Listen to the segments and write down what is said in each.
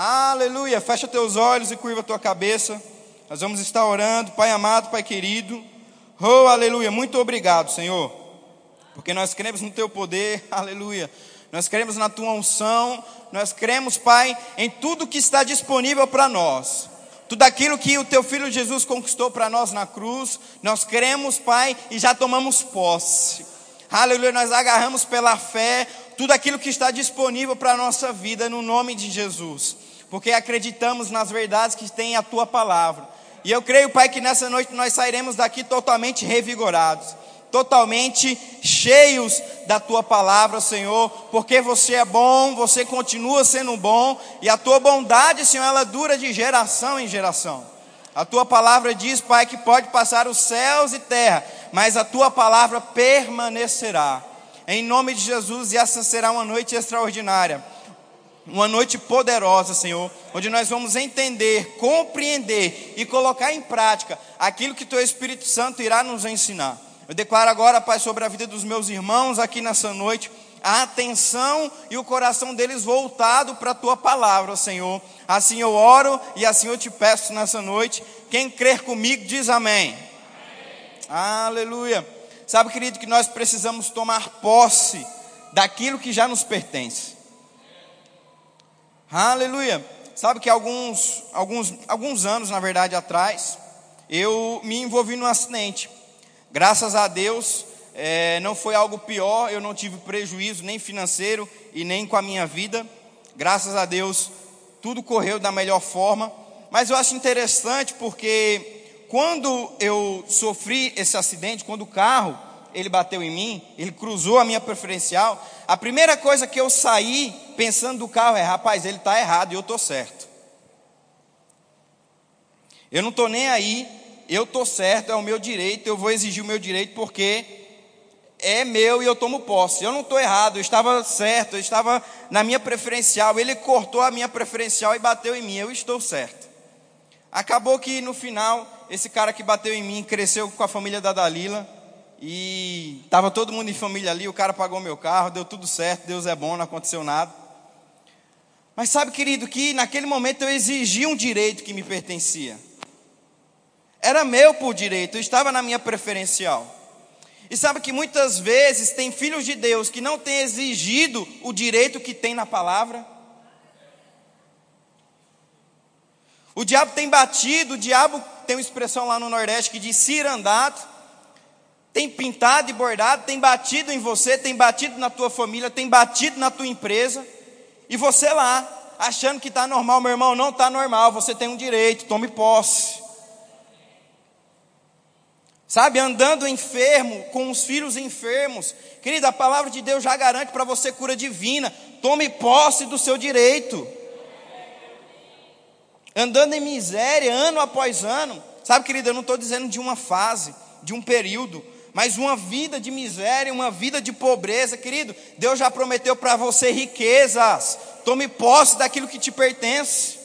Aleluia. Fecha teus olhos e curva tua cabeça. Nós vamos estar orando, Pai amado, Pai querido. Oh, aleluia. Muito obrigado, Senhor. Porque nós cremos no teu poder. Aleluia. Nós cremos na tua unção. Nós cremos, Pai, em tudo que está disponível para nós. Tudo aquilo que o teu filho Jesus conquistou para nós na cruz, nós cremos, Pai, e já tomamos posse. Aleluia, nós agarramos pela fé tudo aquilo que está disponível para a nossa vida no nome de Jesus porque acreditamos nas verdades que tem a tua palavra. E eu creio, Pai, que nessa noite nós sairemos daqui totalmente revigorados, totalmente cheios da tua palavra, Senhor, porque você é bom, você continua sendo bom, e a tua bondade, Senhor, ela dura de geração em geração. A tua palavra diz, Pai, que pode passar os céus e terra, mas a tua palavra permanecerá. Em nome de Jesus, e essa será uma noite extraordinária uma noite poderosa, Senhor, onde nós vamos entender, compreender e colocar em prática aquilo que Teu Espírito Santo irá nos ensinar. Eu declaro agora, Pai, sobre a vida dos meus irmãos aqui nessa noite, a atenção e o coração deles voltado para a Tua palavra, Senhor. Assim eu oro e assim eu te peço nessa noite. Quem crer comigo diz amém. amém. Aleluia. Sabe, querido, que nós precisamos tomar posse daquilo que já nos pertence. Aleluia. Sabe que alguns, alguns, alguns anos, na verdade, atrás, eu me envolvi num acidente. Graças a Deus, é, não foi algo pior, eu não tive prejuízo nem financeiro e nem com a minha vida. Graças a Deus, tudo correu da melhor forma. Mas eu acho interessante porque quando eu sofri esse acidente, quando o carro ele bateu em mim, ele cruzou a minha preferencial, a primeira coisa que eu saí pensando do carro é: rapaz, ele está errado e eu estou certo. Eu não estou nem aí, eu estou certo, é o meu direito, eu vou exigir o meu direito porque é meu e eu tomo posse. Eu não estou errado, eu estava certo, eu estava na minha preferencial. Ele cortou a minha preferencial e bateu em mim, eu estou certo. Acabou que no final, esse cara que bateu em mim cresceu com a família da Dalila. E estava todo mundo em família ali, o cara pagou meu carro, deu tudo certo, Deus é bom, não aconteceu nada. Mas sabe, querido, que naquele momento eu exigi um direito que me pertencia. Era meu por direito, eu estava na minha preferencial. E sabe que muitas vezes tem filhos de Deus que não têm exigido o direito que tem na palavra. O diabo tem batido, o diabo tem uma expressão lá no Nordeste que diz cirandado tem pintado e bordado, tem batido em você, tem batido na tua família, tem batido na tua empresa, e você lá, achando que está normal, meu irmão, não está normal, você tem um direito, tome posse. Sabe, andando enfermo, com os filhos enfermos, querida, a palavra de Deus já garante para você cura divina, tome posse do seu direito. Andando em miséria, ano após ano, sabe, querida, eu não estou dizendo de uma fase, de um período, mas uma vida de miséria, uma vida de pobreza, querido, Deus já prometeu para você riquezas. Tome posse daquilo que te pertence.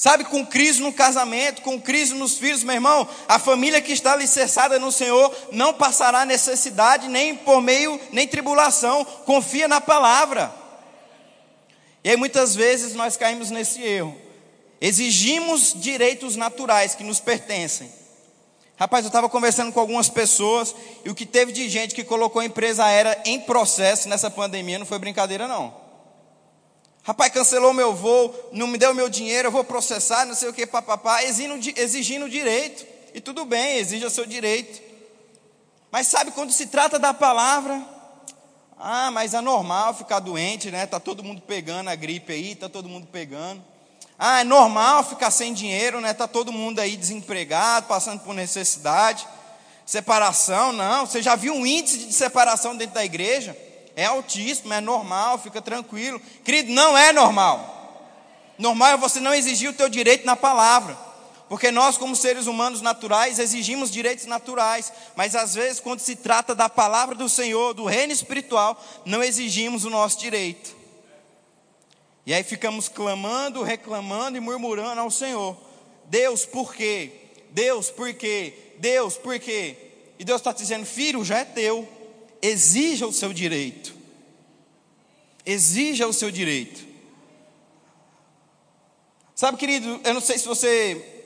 Sabe, com crise no casamento, com crise nos filhos, meu irmão, a família que está alicerçada no Senhor não passará necessidade, nem por meio, nem tribulação. Confia na palavra. E aí muitas vezes nós caímos nesse erro. Exigimos direitos naturais que nos pertencem, Rapaz, eu estava conversando com algumas pessoas e o que teve de gente que colocou a empresa aérea em processo nessa pandemia não foi brincadeira, não. Rapaz, cancelou meu voo, não me deu meu dinheiro, eu vou processar, não sei o que, papapá, exigindo, exigindo direito. E tudo bem, exija seu direito. Mas sabe quando se trata da palavra? Ah, mas é normal ficar doente, né? Tá todo mundo pegando a gripe aí, tá todo mundo pegando. Ah, é normal ficar sem dinheiro, né? Tá todo mundo aí desempregado, passando por necessidade. Separação, não. Você já viu um índice de separação dentro da igreja? É altíssimo, é normal, fica tranquilo. Querido, não é normal. Normal é você não exigir o teu direito na palavra. Porque nós, como seres humanos naturais, exigimos direitos naturais, mas às vezes, quando se trata da palavra do Senhor, do reino espiritual, não exigimos o nosso direito. E aí ficamos clamando, reclamando e murmurando ao Senhor: Deus, por quê? Deus, por quê? Deus, por quê? E Deus está dizendo: Filho, já é teu, exija o seu direito. Exija o seu direito. Sabe, querido, eu não sei se você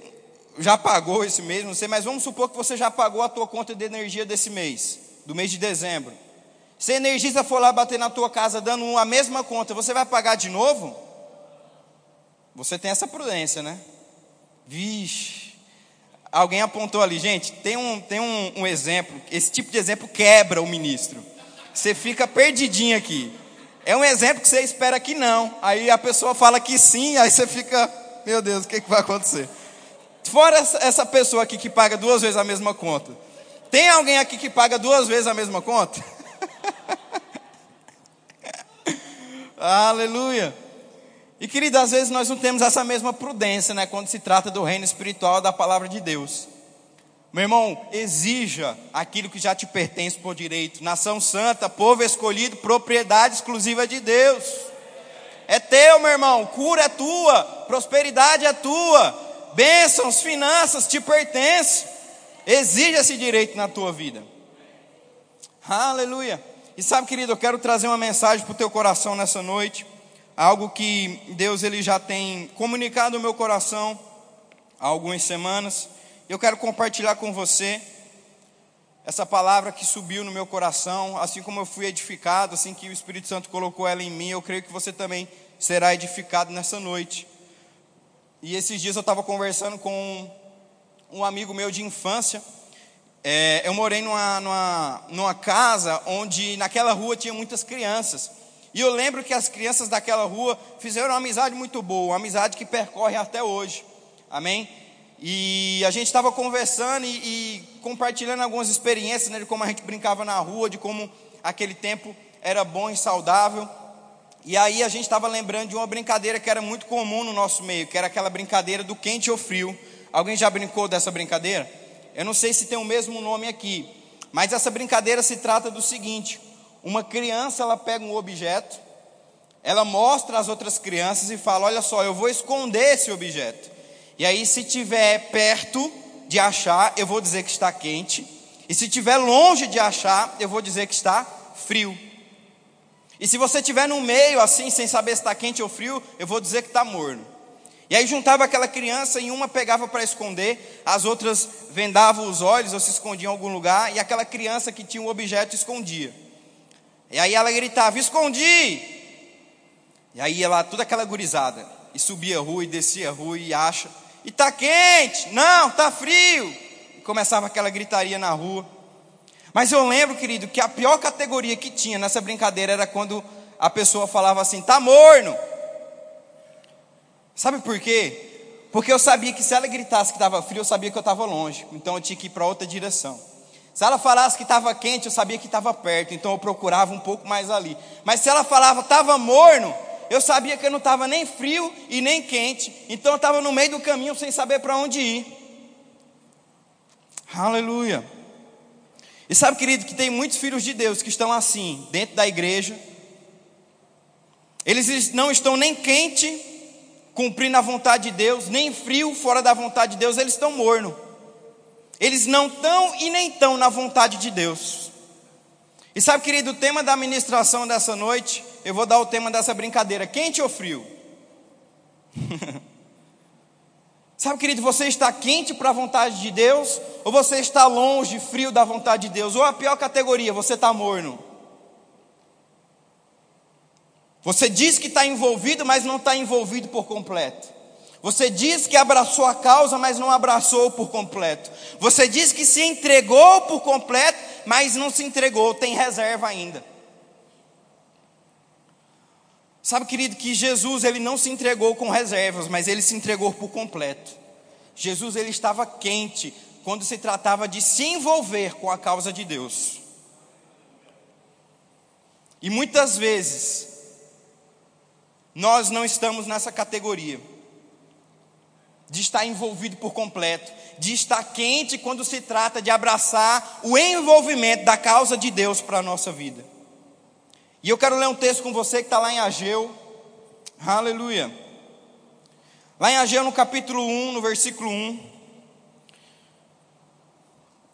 já pagou esse mês, não sei, mas vamos supor que você já pagou a tua conta de energia desse mês, do mês de dezembro. Se a energista for lá bater na tua casa dando a mesma conta, você vai pagar de novo? Você tem essa prudência, né? Vixe. Alguém apontou ali, gente, tem um, tem um, um exemplo, esse tipo de exemplo quebra o ministro. Você fica perdidinho aqui. É um exemplo que você espera que não. Aí a pessoa fala que sim, aí você fica, meu Deus, o que, que vai acontecer? Fora essa pessoa aqui que paga duas vezes a mesma conta. Tem alguém aqui que paga duas vezes a mesma conta? Aleluia. E querido, às vezes nós não temos essa mesma prudência, né, quando se trata do reino espiritual da palavra de Deus. Meu irmão, exija aquilo que já te pertence por direito. Nação santa, povo escolhido, propriedade exclusiva de Deus. É teu, meu irmão. Cura é tua, prosperidade é tua, bênçãos, finanças te pertencem. Exija esse direito na tua vida. Aleluia. E sabe, querido, eu quero trazer uma mensagem para o teu coração nessa noite. Algo que Deus ele já tem comunicado no meu coração há algumas semanas. Eu quero compartilhar com você essa palavra que subiu no meu coração, assim como eu fui edificado, assim que o Espírito Santo colocou ela em mim, eu creio que você também será edificado nessa noite. E esses dias eu estava conversando com um amigo meu de infância. É, eu morei numa, numa, numa casa onde naquela rua tinha muitas crianças. E eu lembro que as crianças daquela rua fizeram uma amizade muito boa, uma amizade que percorre até hoje. Amém? E a gente estava conversando e, e, compartilhando algumas experiências né, de como a gente brincava na rua, de como aquele tempo era bom e saudável. E aí a gente estava lembrando de uma brincadeira que era muito comum no nosso meio, que era aquela brincadeira do quente ou frio. Alguém já brincou dessa brincadeira? Eu não sei se tem o mesmo nome aqui, mas essa brincadeira se trata do seguinte: uma criança ela pega um objeto, ela mostra às outras crianças e fala: Olha só, eu vou esconder esse objeto. E aí, se tiver perto de achar, eu vou dizer que está quente. E se tiver longe de achar, eu vou dizer que está frio. E se você estiver no meio, assim, sem saber se está quente ou frio, eu vou dizer que está morno. E aí juntava aquela criança e uma pegava para esconder, as outras vendavam os olhos ou se escondiam em algum lugar, e aquela criança que tinha um objeto escondia. E aí ela gritava: Escondi! E aí ela, toda aquela gurizada, e subia a rua e descia a rua e acha, e tá quente, não, tá frio. E começava aquela gritaria na rua. Mas eu lembro, querido, que a pior categoria que tinha nessa brincadeira era quando a pessoa falava assim: tá morno. Sabe por quê? Porque eu sabia que se ela gritasse que estava frio, eu sabia que eu estava longe, então eu tinha que ir para outra direção. Se ela falasse que estava quente, eu sabia que estava perto, então eu procurava um pouco mais ali. Mas se ela falava estava morno, eu sabia que eu não estava nem frio e nem quente, então eu estava no meio do caminho sem saber para onde ir. Aleluia. E sabe, querido, que tem muitos filhos de Deus que estão assim, dentro da igreja. Eles não estão nem quente, cumprindo a vontade de Deus, nem frio, fora da vontade de Deus, eles estão morno. Eles não estão e nem estão na vontade de Deus. E sabe, querido, o tema da ministração dessa noite, eu vou dar o tema dessa brincadeira: quente ou frio? Sabe, querido, você está quente para a vontade de Deus, ou você está longe, frio da vontade de Deus, ou a pior categoria, você está morno. Você diz que está envolvido, mas não está envolvido por completo. Você diz que abraçou a causa, mas não abraçou por completo. Você diz que se entregou por completo, mas não se entregou, tem reserva ainda. Sabe, querido, que Jesus ele não se entregou com reservas, mas ele se entregou por completo. Jesus ele estava quente quando se tratava de se envolver com a causa de Deus. E muitas vezes nós não estamos nessa categoria de estar envolvido por completo, de estar quente quando se trata de abraçar o envolvimento da causa de Deus para a nossa vida. E eu quero ler um texto com você que está lá em Ageu. Aleluia. Lá em Ageu, no capítulo 1, no versículo 1.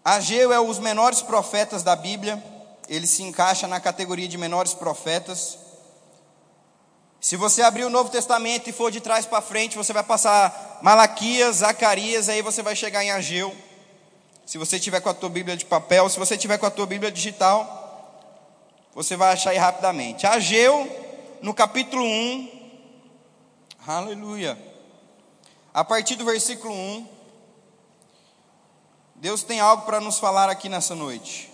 Ageu é os menores profetas da Bíblia. Ele se encaixa na categoria de menores profetas. Se você abrir o Novo Testamento e for de trás para frente, você vai passar Malaquias, Zacarias, aí você vai chegar em Ageu. Se você tiver com a tua Bíblia de papel, se você tiver com a tua Bíblia digital, você vai achar aí rapidamente. Ageu, no capítulo 1, aleluia. A partir do versículo 1, Deus tem algo para nos falar aqui nessa noite.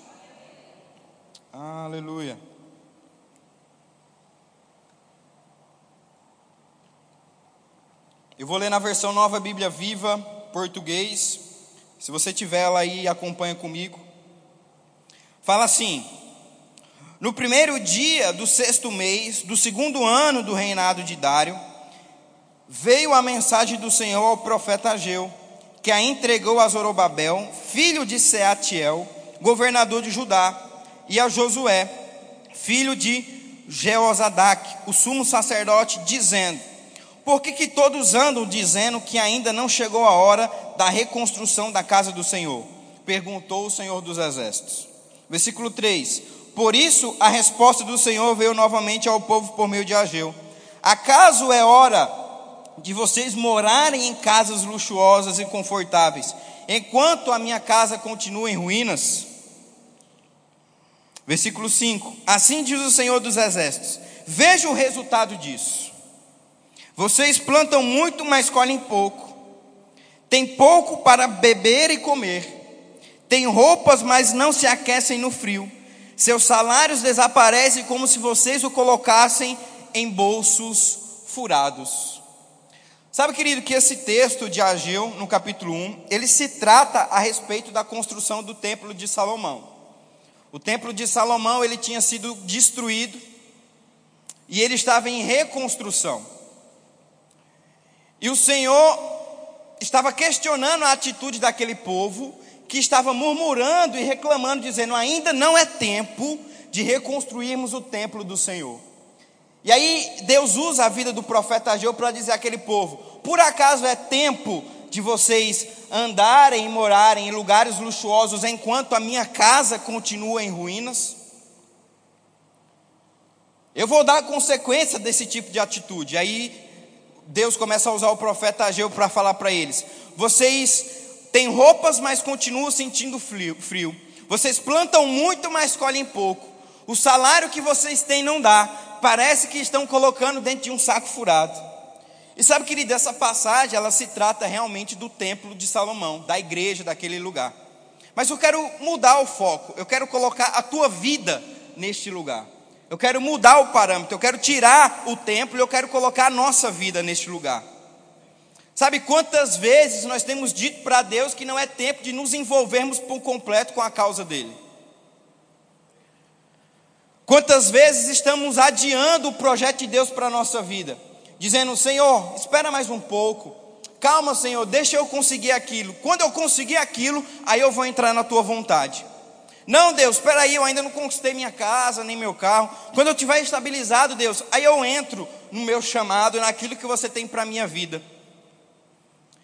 Aleluia. Eu vou ler na versão Nova Bíblia Viva, português. Se você tiver ela aí, acompanha comigo. Fala assim: No primeiro dia do sexto mês, do segundo ano do reinado de Dário, veio a mensagem do Senhor ao profeta Ageu, que a entregou a Zorobabel, filho de Seatiel, governador de Judá, e a Josué, filho de Jeozadak, o sumo sacerdote, dizendo: por que, que todos andam dizendo que ainda não chegou a hora da reconstrução da casa do Senhor? Perguntou o Senhor dos Exércitos. Versículo 3: Por isso a resposta do Senhor veio novamente ao povo por meio de Ageu: Acaso é hora de vocês morarem em casas luxuosas e confortáveis, enquanto a minha casa continua em ruínas? Versículo 5: Assim diz o Senhor dos Exércitos: Veja o resultado disso. Vocês plantam muito, mas colhem pouco. Tem pouco para beber e comer. Tem roupas, mas não se aquecem no frio. Seus salários desaparecem como se vocês o colocassem em bolsos furados. Sabe, querido, que esse texto de Ageu, no capítulo 1, ele se trata a respeito da construção do templo de Salomão. O templo de Salomão, ele tinha sido destruído e ele estava em reconstrução. E o Senhor estava questionando a atitude daquele povo que estava murmurando e reclamando, dizendo: ainda não é tempo de reconstruirmos o templo do Senhor. E aí Deus usa a vida do profeta Ageu para dizer àquele povo: por acaso é tempo de vocês andarem e morarem em lugares luxuosos enquanto a minha casa continua em ruínas? Eu vou dar consequência desse tipo de atitude. Aí Deus começa a usar o profeta Ageu para falar para eles: vocês têm roupas, mas continuam sentindo frio. Vocês plantam muito, mas colhem pouco. O salário que vocês têm não dá. Parece que estão colocando dentro de um saco furado. E sabe, querido, essa passagem ela se trata realmente do templo de Salomão, da igreja daquele lugar. Mas eu quero mudar o foco. Eu quero colocar a tua vida neste lugar. Eu quero mudar o parâmetro, eu quero tirar o templo eu quero colocar a nossa vida neste lugar. Sabe quantas vezes nós temos dito para Deus que não é tempo de nos envolvermos por completo com a causa dele? Quantas vezes estamos adiando o projeto de Deus para a nossa vida, dizendo: Senhor, espera mais um pouco, calma, Senhor, deixa eu conseguir aquilo. Quando eu conseguir aquilo, aí eu vou entrar na tua vontade. Não, Deus, espera aí, eu ainda não conquistei minha casa, nem meu carro. Quando eu tiver estabilizado, Deus, aí eu entro no meu chamado, naquilo que você tem para a minha vida.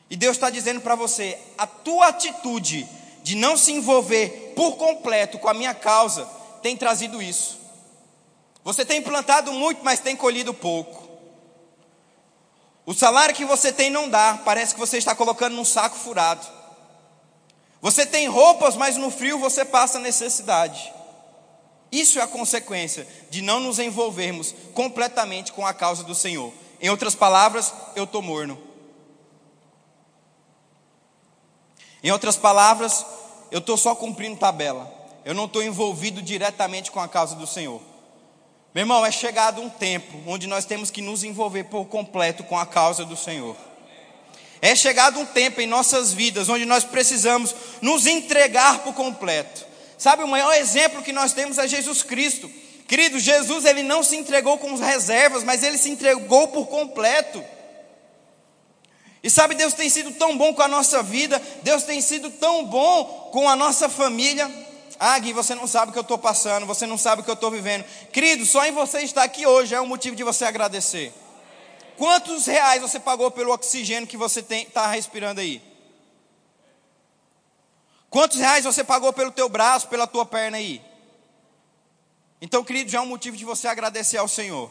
E Deus está dizendo para você: a tua atitude de não se envolver por completo com a minha causa tem trazido isso. Você tem plantado muito, mas tem colhido pouco. O salário que você tem não dá, parece que você está colocando num saco furado. Você tem roupas, mas no frio você passa necessidade. Isso é a consequência de não nos envolvermos completamente com a causa do Senhor. Em outras palavras, eu estou morno. Em outras palavras, eu estou só cumprindo tabela. Eu não estou envolvido diretamente com a causa do Senhor. Meu irmão, é chegado um tempo onde nós temos que nos envolver por completo com a causa do Senhor. É chegado um tempo em nossas vidas onde nós precisamos nos entregar por completo. Sabe, o maior exemplo que nós temos é Jesus Cristo. Querido, Jesus ele não se entregou com reservas, mas ele se entregou por completo. E sabe, Deus tem sido tão bom com a nossa vida, Deus tem sido tão bom com a nossa família. Ah, Gui, você não sabe o que eu estou passando, você não sabe o que eu estou vivendo. Querido, só em você estar aqui hoje é um motivo de você agradecer. Quantos reais você pagou pelo oxigênio que você está respirando aí? Quantos reais você pagou pelo teu braço, pela tua perna aí? Então, querido, já é um motivo de você agradecer ao Senhor.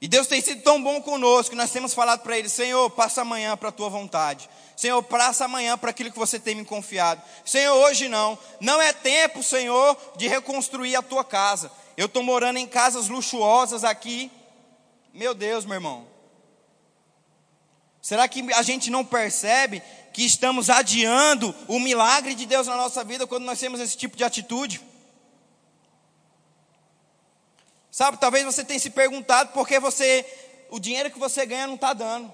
E Deus tem sido tão bom conosco nós temos falado para Ele: Senhor, passa amanhã para a tua vontade. Senhor, passa amanhã para aquilo que você tem me confiado. Senhor, hoje não. Não é tempo, Senhor, de reconstruir a tua casa. Eu estou morando em casas luxuosas aqui. Meu Deus, meu irmão. Será que a gente não percebe que estamos adiando o milagre de Deus na nossa vida quando nós temos esse tipo de atitude? Sabe, talvez você tenha se perguntado por que você, o dinheiro que você ganha não está dando.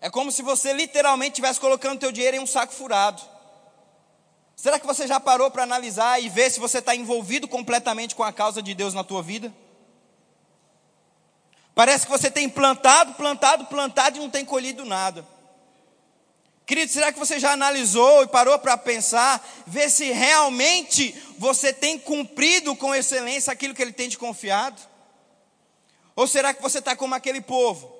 É como se você literalmente estivesse colocando teu dinheiro em um saco furado. Será que você já parou para analisar e ver se você está envolvido completamente com a causa de Deus na tua vida? Parece que você tem plantado, plantado, plantado e não tem colhido nada. Querido, será que você já analisou e parou para pensar, ver se realmente você tem cumprido com excelência aquilo que Ele tem te confiado? Ou será que você está como aquele povo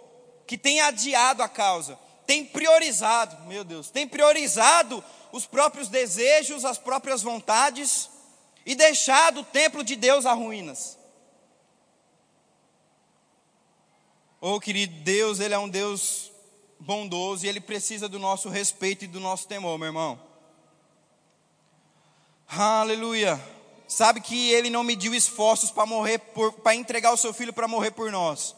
que tem adiado a causa, tem priorizado, meu Deus, tem priorizado os próprios desejos, as próprias vontades e deixado o templo de Deus a ruínas? Oh, querido, Deus, Ele é um Deus bondoso e Ele precisa do nosso respeito e do nosso temor, meu irmão. Aleluia. Sabe que Ele não mediu esforços para morrer, para entregar o seu filho para morrer por nós.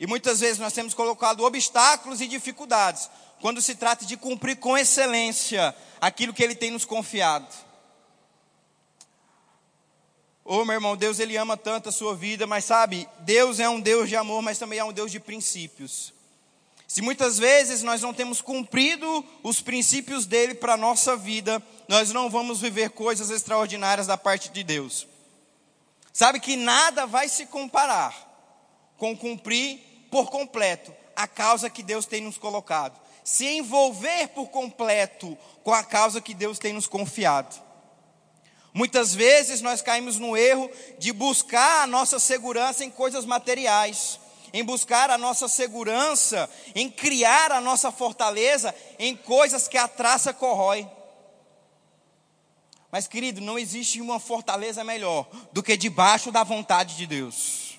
E muitas vezes nós temos colocado obstáculos e dificuldades quando se trata de cumprir com excelência aquilo que Ele tem nos confiado. Oh, meu irmão, Deus ele ama tanto a sua vida, mas sabe, Deus é um Deus de amor, mas também é um Deus de princípios. Se muitas vezes nós não temos cumprido os princípios dele para a nossa vida, nós não vamos viver coisas extraordinárias da parte de Deus. Sabe que nada vai se comparar com cumprir por completo a causa que Deus tem nos colocado, se envolver por completo com a causa que Deus tem nos confiado. Muitas vezes nós caímos no erro de buscar a nossa segurança em coisas materiais em buscar a nossa segurança, em criar a nossa fortaleza em coisas que a traça corrói. Mas, querido, não existe uma fortaleza melhor do que debaixo da vontade de Deus.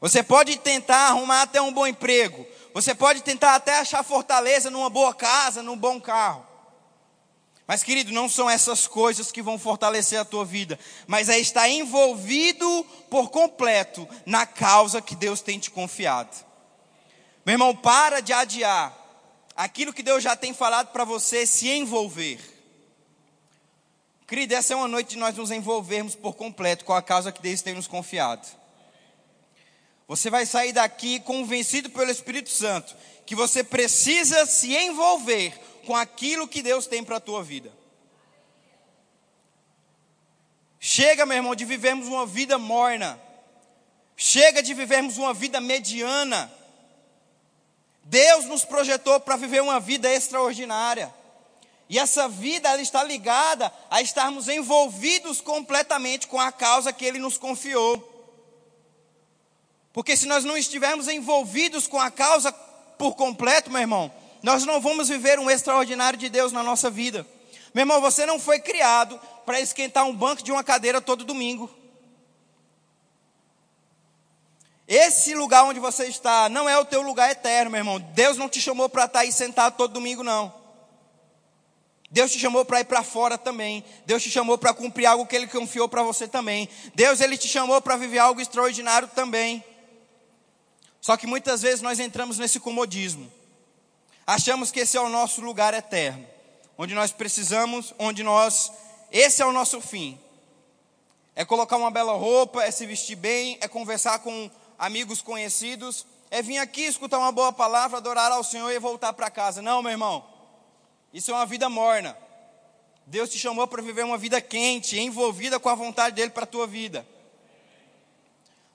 Você pode tentar arrumar até um bom emprego, você pode tentar até achar fortaleza numa boa casa, num bom carro. Mas, querido, não são essas coisas que vão fortalecer a tua vida, mas é estar envolvido por completo na causa que Deus tem te confiado. Meu irmão, para de adiar aquilo que Deus já tem falado para você se envolver. Querido, essa é uma noite de nós nos envolvermos por completo com a causa que Deus tem nos confiado. Você vai sair daqui convencido pelo Espírito Santo que você precisa se envolver com aquilo que Deus tem para a tua vida. Chega, meu irmão, de vivermos uma vida morna. Chega de vivermos uma vida mediana. Deus nos projetou para viver uma vida extraordinária. E essa vida ela está ligada a estarmos envolvidos completamente com a causa que Ele nos confiou. Porque se nós não estivermos envolvidos com a causa por completo, meu irmão, nós não vamos viver um extraordinário de Deus na nossa vida. Meu irmão, você não foi criado para esquentar um banco de uma cadeira todo domingo. Esse lugar onde você está não é o teu lugar eterno, meu irmão. Deus não te chamou para estar aí sentado todo domingo, não. Deus te chamou para ir para fora também. Deus te chamou para cumprir algo que Ele confiou para você também. Deus Ele te chamou para viver algo extraordinário também. Só que muitas vezes nós entramos nesse comodismo. Achamos que esse é o nosso lugar eterno, onde nós precisamos, onde nós, esse é o nosso fim. É colocar uma bela roupa, é se vestir bem, é conversar com amigos conhecidos, é vir aqui escutar uma boa palavra, adorar ao Senhor e voltar para casa. Não, meu irmão. Isso é uma vida morna. Deus te chamou para viver uma vida quente, envolvida com a vontade dele para a tua vida.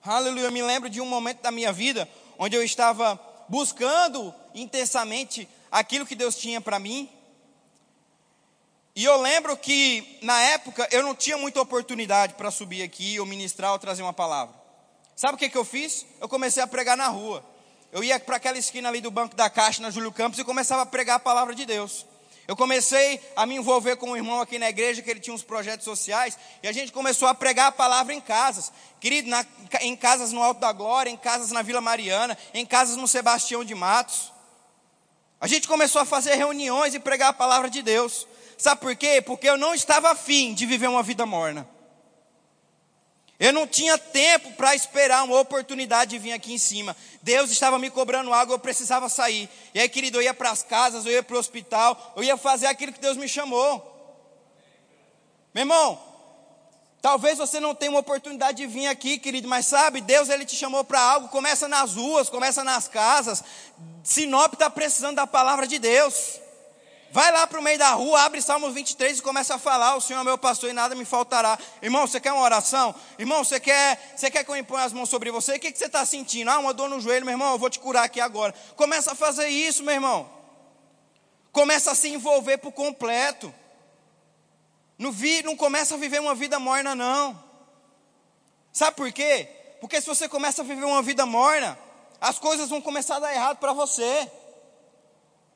Aleluia. Eu me lembro de um momento da minha vida onde eu estava buscando intensamente aquilo que Deus tinha para mim. E eu lembro que na época eu não tinha muita oportunidade para subir aqui ou ministrar ou trazer uma palavra. Sabe o que, que eu fiz? Eu comecei a pregar na rua. Eu ia para aquela esquina ali do Banco da Caixa, na Júlio Campos, e começava a pregar a palavra de Deus. Eu comecei a me envolver com um irmão aqui na igreja, que ele tinha uns projetos sociais, e a gente começou a pregar a palavra em casas. Querido, na, em casas no Alto da Glória, em casas na Vila Mariana, em casas no Sebastião de Matos. A gente começou a fazer reuniões e pregar a palavra de Deus. Sabe por quê? Porque eu não estava afim de viver uma vida morna. Eu não tinha tempo para esperar uma oportunidade de vir aqui em cima. Deus estava me cobrando algo, eu precisava sair. E aí, querido, eu ia para as casas, eu ia para o hospital, eu ia fazer aquilo que Deus me chamou. Meu irmão, talvez você não tenha uma oportunidade de vir aqui, querido, mas sabe, Deus ele te chamou para algo. Começa nas ruas, começa nas casas. Sinop está precisando da palavra de Deus. Vai lá para o meio da rua, abre Salmos 23 e começa a falar: O Senhor é meu pastor e nada me faltará. Irmão, você quer uma oração? Irmão, você quer, você quer que eu imponha as mãos sobre você? O que, que você está sentindo? Ah, uma dor no joelho, meu irmão, eu vou te curar aqui agora. Começa a fazer isso, meu irmão. Começa a se envolver por completo. Não, vi, não começa a viver uma vida morna, não. Sabe por quê? Porque se você começa a viver uma vida morna, as coisas vão começar a dar errado para você.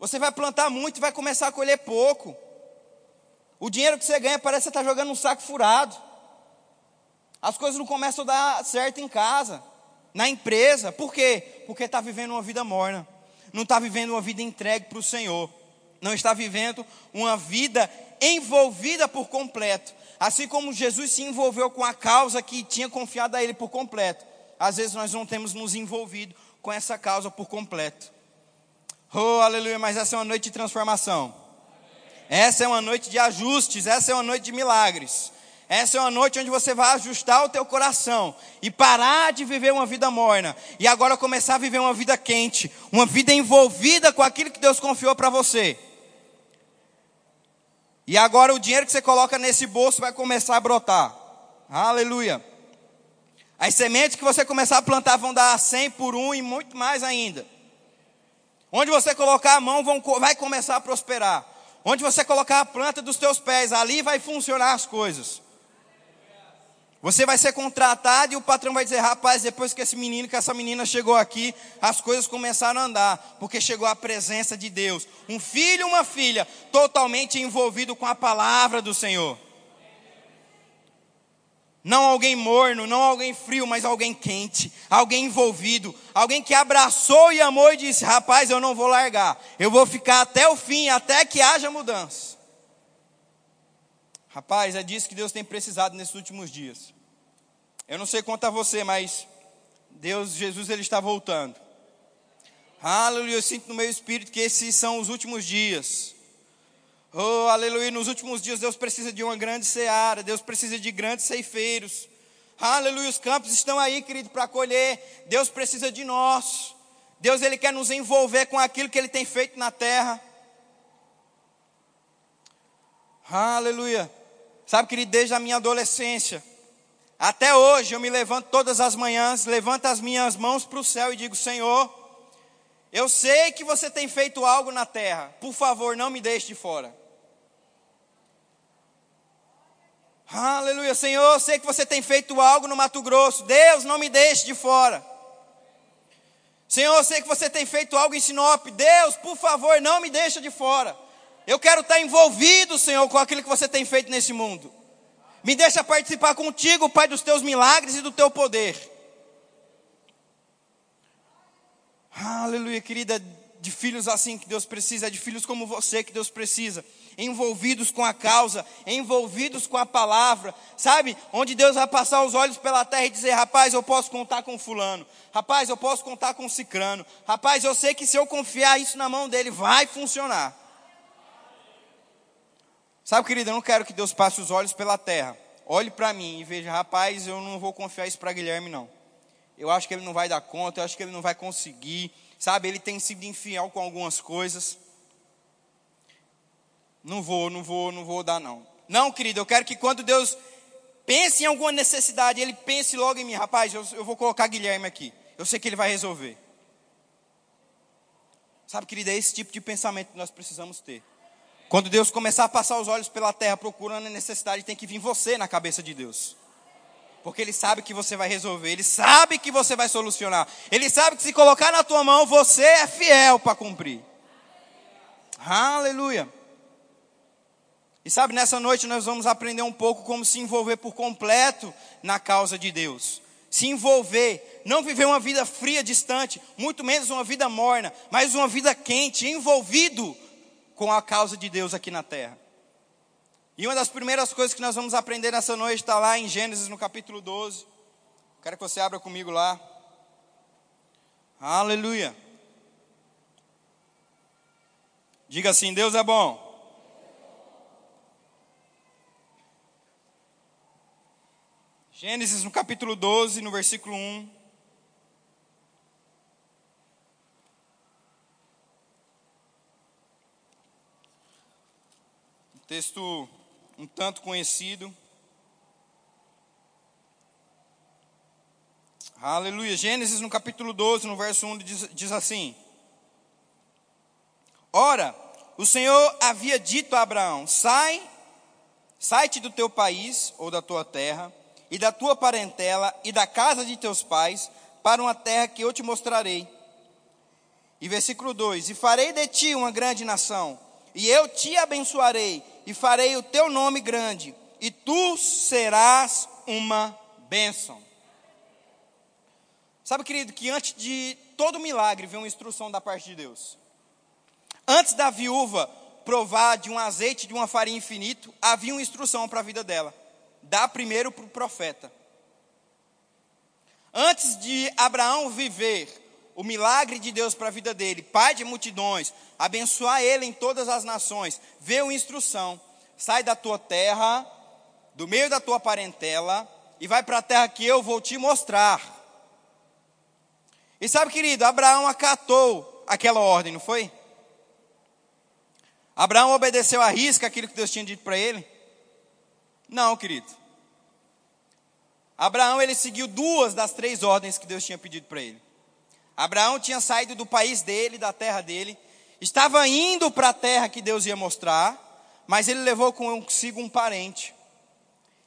Você vai plantar muito e vai começar a colher pouco. O dinheiro que você ganha parece que você está jogando um saco furado. As coisas não começam a dar certo em casa, na empresa. Por quê? Porque está vivendo uma vida morna. Não está vivendo uma vida entregue para o Senhor. Não está vivendo uma vida envolvida por completo. Assim como Jesus se envolveu com a causa que tinha confiado a Ele por completo. Às vezes nós não temos nos envolvido com essa causa por completo. Oh, aleluia, mas essa é uma noite de transformação. Essa é uma noite de ajustes, essa é uma noite de milagres. Essa é uma noite onde você vai ajustar o teu coração e parar de viver uma vida morna e agora começar a viver uma vida quente, uma vida envolvida com aquilo que Deus confiou para você. E agora o dinheiro que você coloca nesse bolso vai começar a brotar. Aleluia. As sementes que você começar a plantar vão dar 100 por um e muito mais ainda. Onde você colocar a mão, vão, vai começar a prosperar. Onde você colocar a planta dos teus pés, ali vai funcionar as coisas. Você vai ser contratado e o patrão vai dizer: rapaz, depois que esse menino, que essa menina chegou aqui, as coisas começaram a andar, porque chegou a presença de Deus. Um filho e uma filha totalmente envolvido com a palavra do Senhor. Não alguém morno, não alguém frio, mas alguém quente, alguém envolvido, alguém que abraçou e amou e disse: Rapaz, eu não vou largar, eu vou ficar até o fim, até que haja mudança. Rapaz, é disso que Deus tem precisado nesses últimos dias. Eu não sei quanto a você, mas Deus, Jesus, Ele está voltando. Aleluia, eu sinto no meu espírito que esses são os últimos dias. Oh, aleluia. Nos últimos dias, Deus precisa de uma grande seara, Deus precisa de grandes ceifeiros. Aleluia. Os campos estão aí, querido, para colher. Deus precisa de nós. Deus, Ele quer nos envolver com aquilo que Ele tem feito na terra. Aleluia. Sabe, querido, desde a minha adolescência, até hoje eu me levanto todas as manhãs, levanto as minhas mãos para o céu e digo: Senhor, eu sei que você tem feito algo na terra, por favor, não me deixe de fora. Aleluia, Senhor, eu sei que você tem feito algo no Mato Grosso. Deus, não me deixe de fora. Senhor, eu sei que você tem feito algo em Sinop. Deus, por favor, não me deixe de fora. Eu quero estar envolvido, Senhor, com aquilo que você tem feito nesse mundo. Me deixa participar contigo, Pai, dos teus milagres e do teu poder. Aleluia, querida, de filhos assim que Deus precisa, de filhos como você que Deus precisa envolvidos com a causa, envolvidos com a palavra, sabe? Onde Deus vai passar os olhos pela terra e dizer: rapaz, eu posso contar com Fulano, rapaz, eu posso contar com Cicrano, rapaz, eu sei que se eu confiar isso na mão dele, vai funcionar. Sabe, querido, eu não quero que Deus passe os olhos pela terra, olhe para mim e veja: rapaz, eu não vou confiar isso para Guilherme, não. Eu acho que ele não vai dar conta, eu acho que ele não vai conseguir, sabe? Ele tem sido infiel com algumas coisas. Não vou, não vou, não vou dar não. Não, querido, eu quero que quando Deus pense em alguma necessidade, Ele pense logo em mim. Rapaz, eu, eu vou colocar Guilherme aqui. Eu sei que Ele vai resolver. Sabe, querido, é esse tipo de pensamento que nós precisamos ter. Quando Deus começar a passar os olhos pela terra procurando a necessidade, tem que vir você na cabeça de Deus. Porque Ele sabe que você vai resolver, Ele sabe que você vai solucionar, Ele sabe que se colocar na tua mão, você é fiel para cumprir. Aleluia. E sabe, nessa noite nós vamos aprender um pouco como se envolver por completo na causa de Deus. Se envolver, não viver uma vida fria, distante, muito menos uma vida morna, mas uma vida quente, envolvido com a causa de Deus aqui na terra. E uma das primeiras coisas que nós vamos aprender nessa noite está lá em Gênesis, no capítulo 12. Quero que você abra comigo lá. Aleluia. Diga assim: Deus é bom. Gênesis no capítulo 12, no versículo 1. Um texto um tanto conhecido. Aleluia. Gênesis no capítulo 12, no verso 1, diz, diz assim: Ora, o Senhor havia dito a Abraão: Sai, sai-te do teu país ou da tua terra e da tua parentela e da casa de teus pais para uma terra que eu te mostrarei. E versículo 2: E farei de ti uma grande nação, e eu te abençoarei, e farei o teu nome grande, e tu serás uma bênção. Sabe, querido, que antes de todo milagre vem uma instrução da parte de Deus. Antes da viúva provar de um azeite de uma farinha infinito, havia uma instrução para a vida dela dá primeiro para o profeta. Antes de Abraão viver o milagre de Deus para a vida dele, pai de multidões, abençoar ele em todas as nações, veio instrução: sai da tua terra, do meio da tua parentela, e vai para a terra que eu vou te mostrar. E sabe, querido, Abraão acatou aquela ordem, não foi? Abraão obedeceu à risca aquilo que Deus tinha dito para ele? Não, querido. Abraão ele seguiu duas das três ordens que Deus tinha pedido para ele. Abraão tinha saído do país dele, da terra dele, estava indo para a terra que Deus ia mostrar, mas ele levou consigo um parente.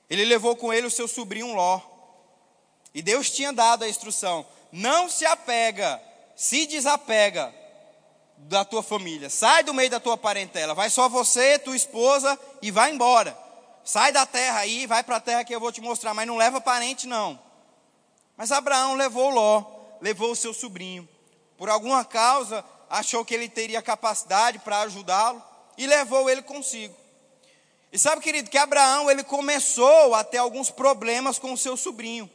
Ele levou com ele o seu sobrinho Ló. E Deus tinha dado a instrução: não se apega, se desapega da tua família. Sai do meio da tua parentela, vai só você, tua esposa e vai embora. Sai da terra aí, vai para a terra que eu vou te mostrar, mas não leva parente não. Mas Abraão levou Ló, levou o seu sobrinho. Por alguma causa, achou que ele teria capacidade para ajudá-lo e levou ele consigo. E sabe, querido, que Abraão ele começou a ter alguns problemas com o seu sobrinho.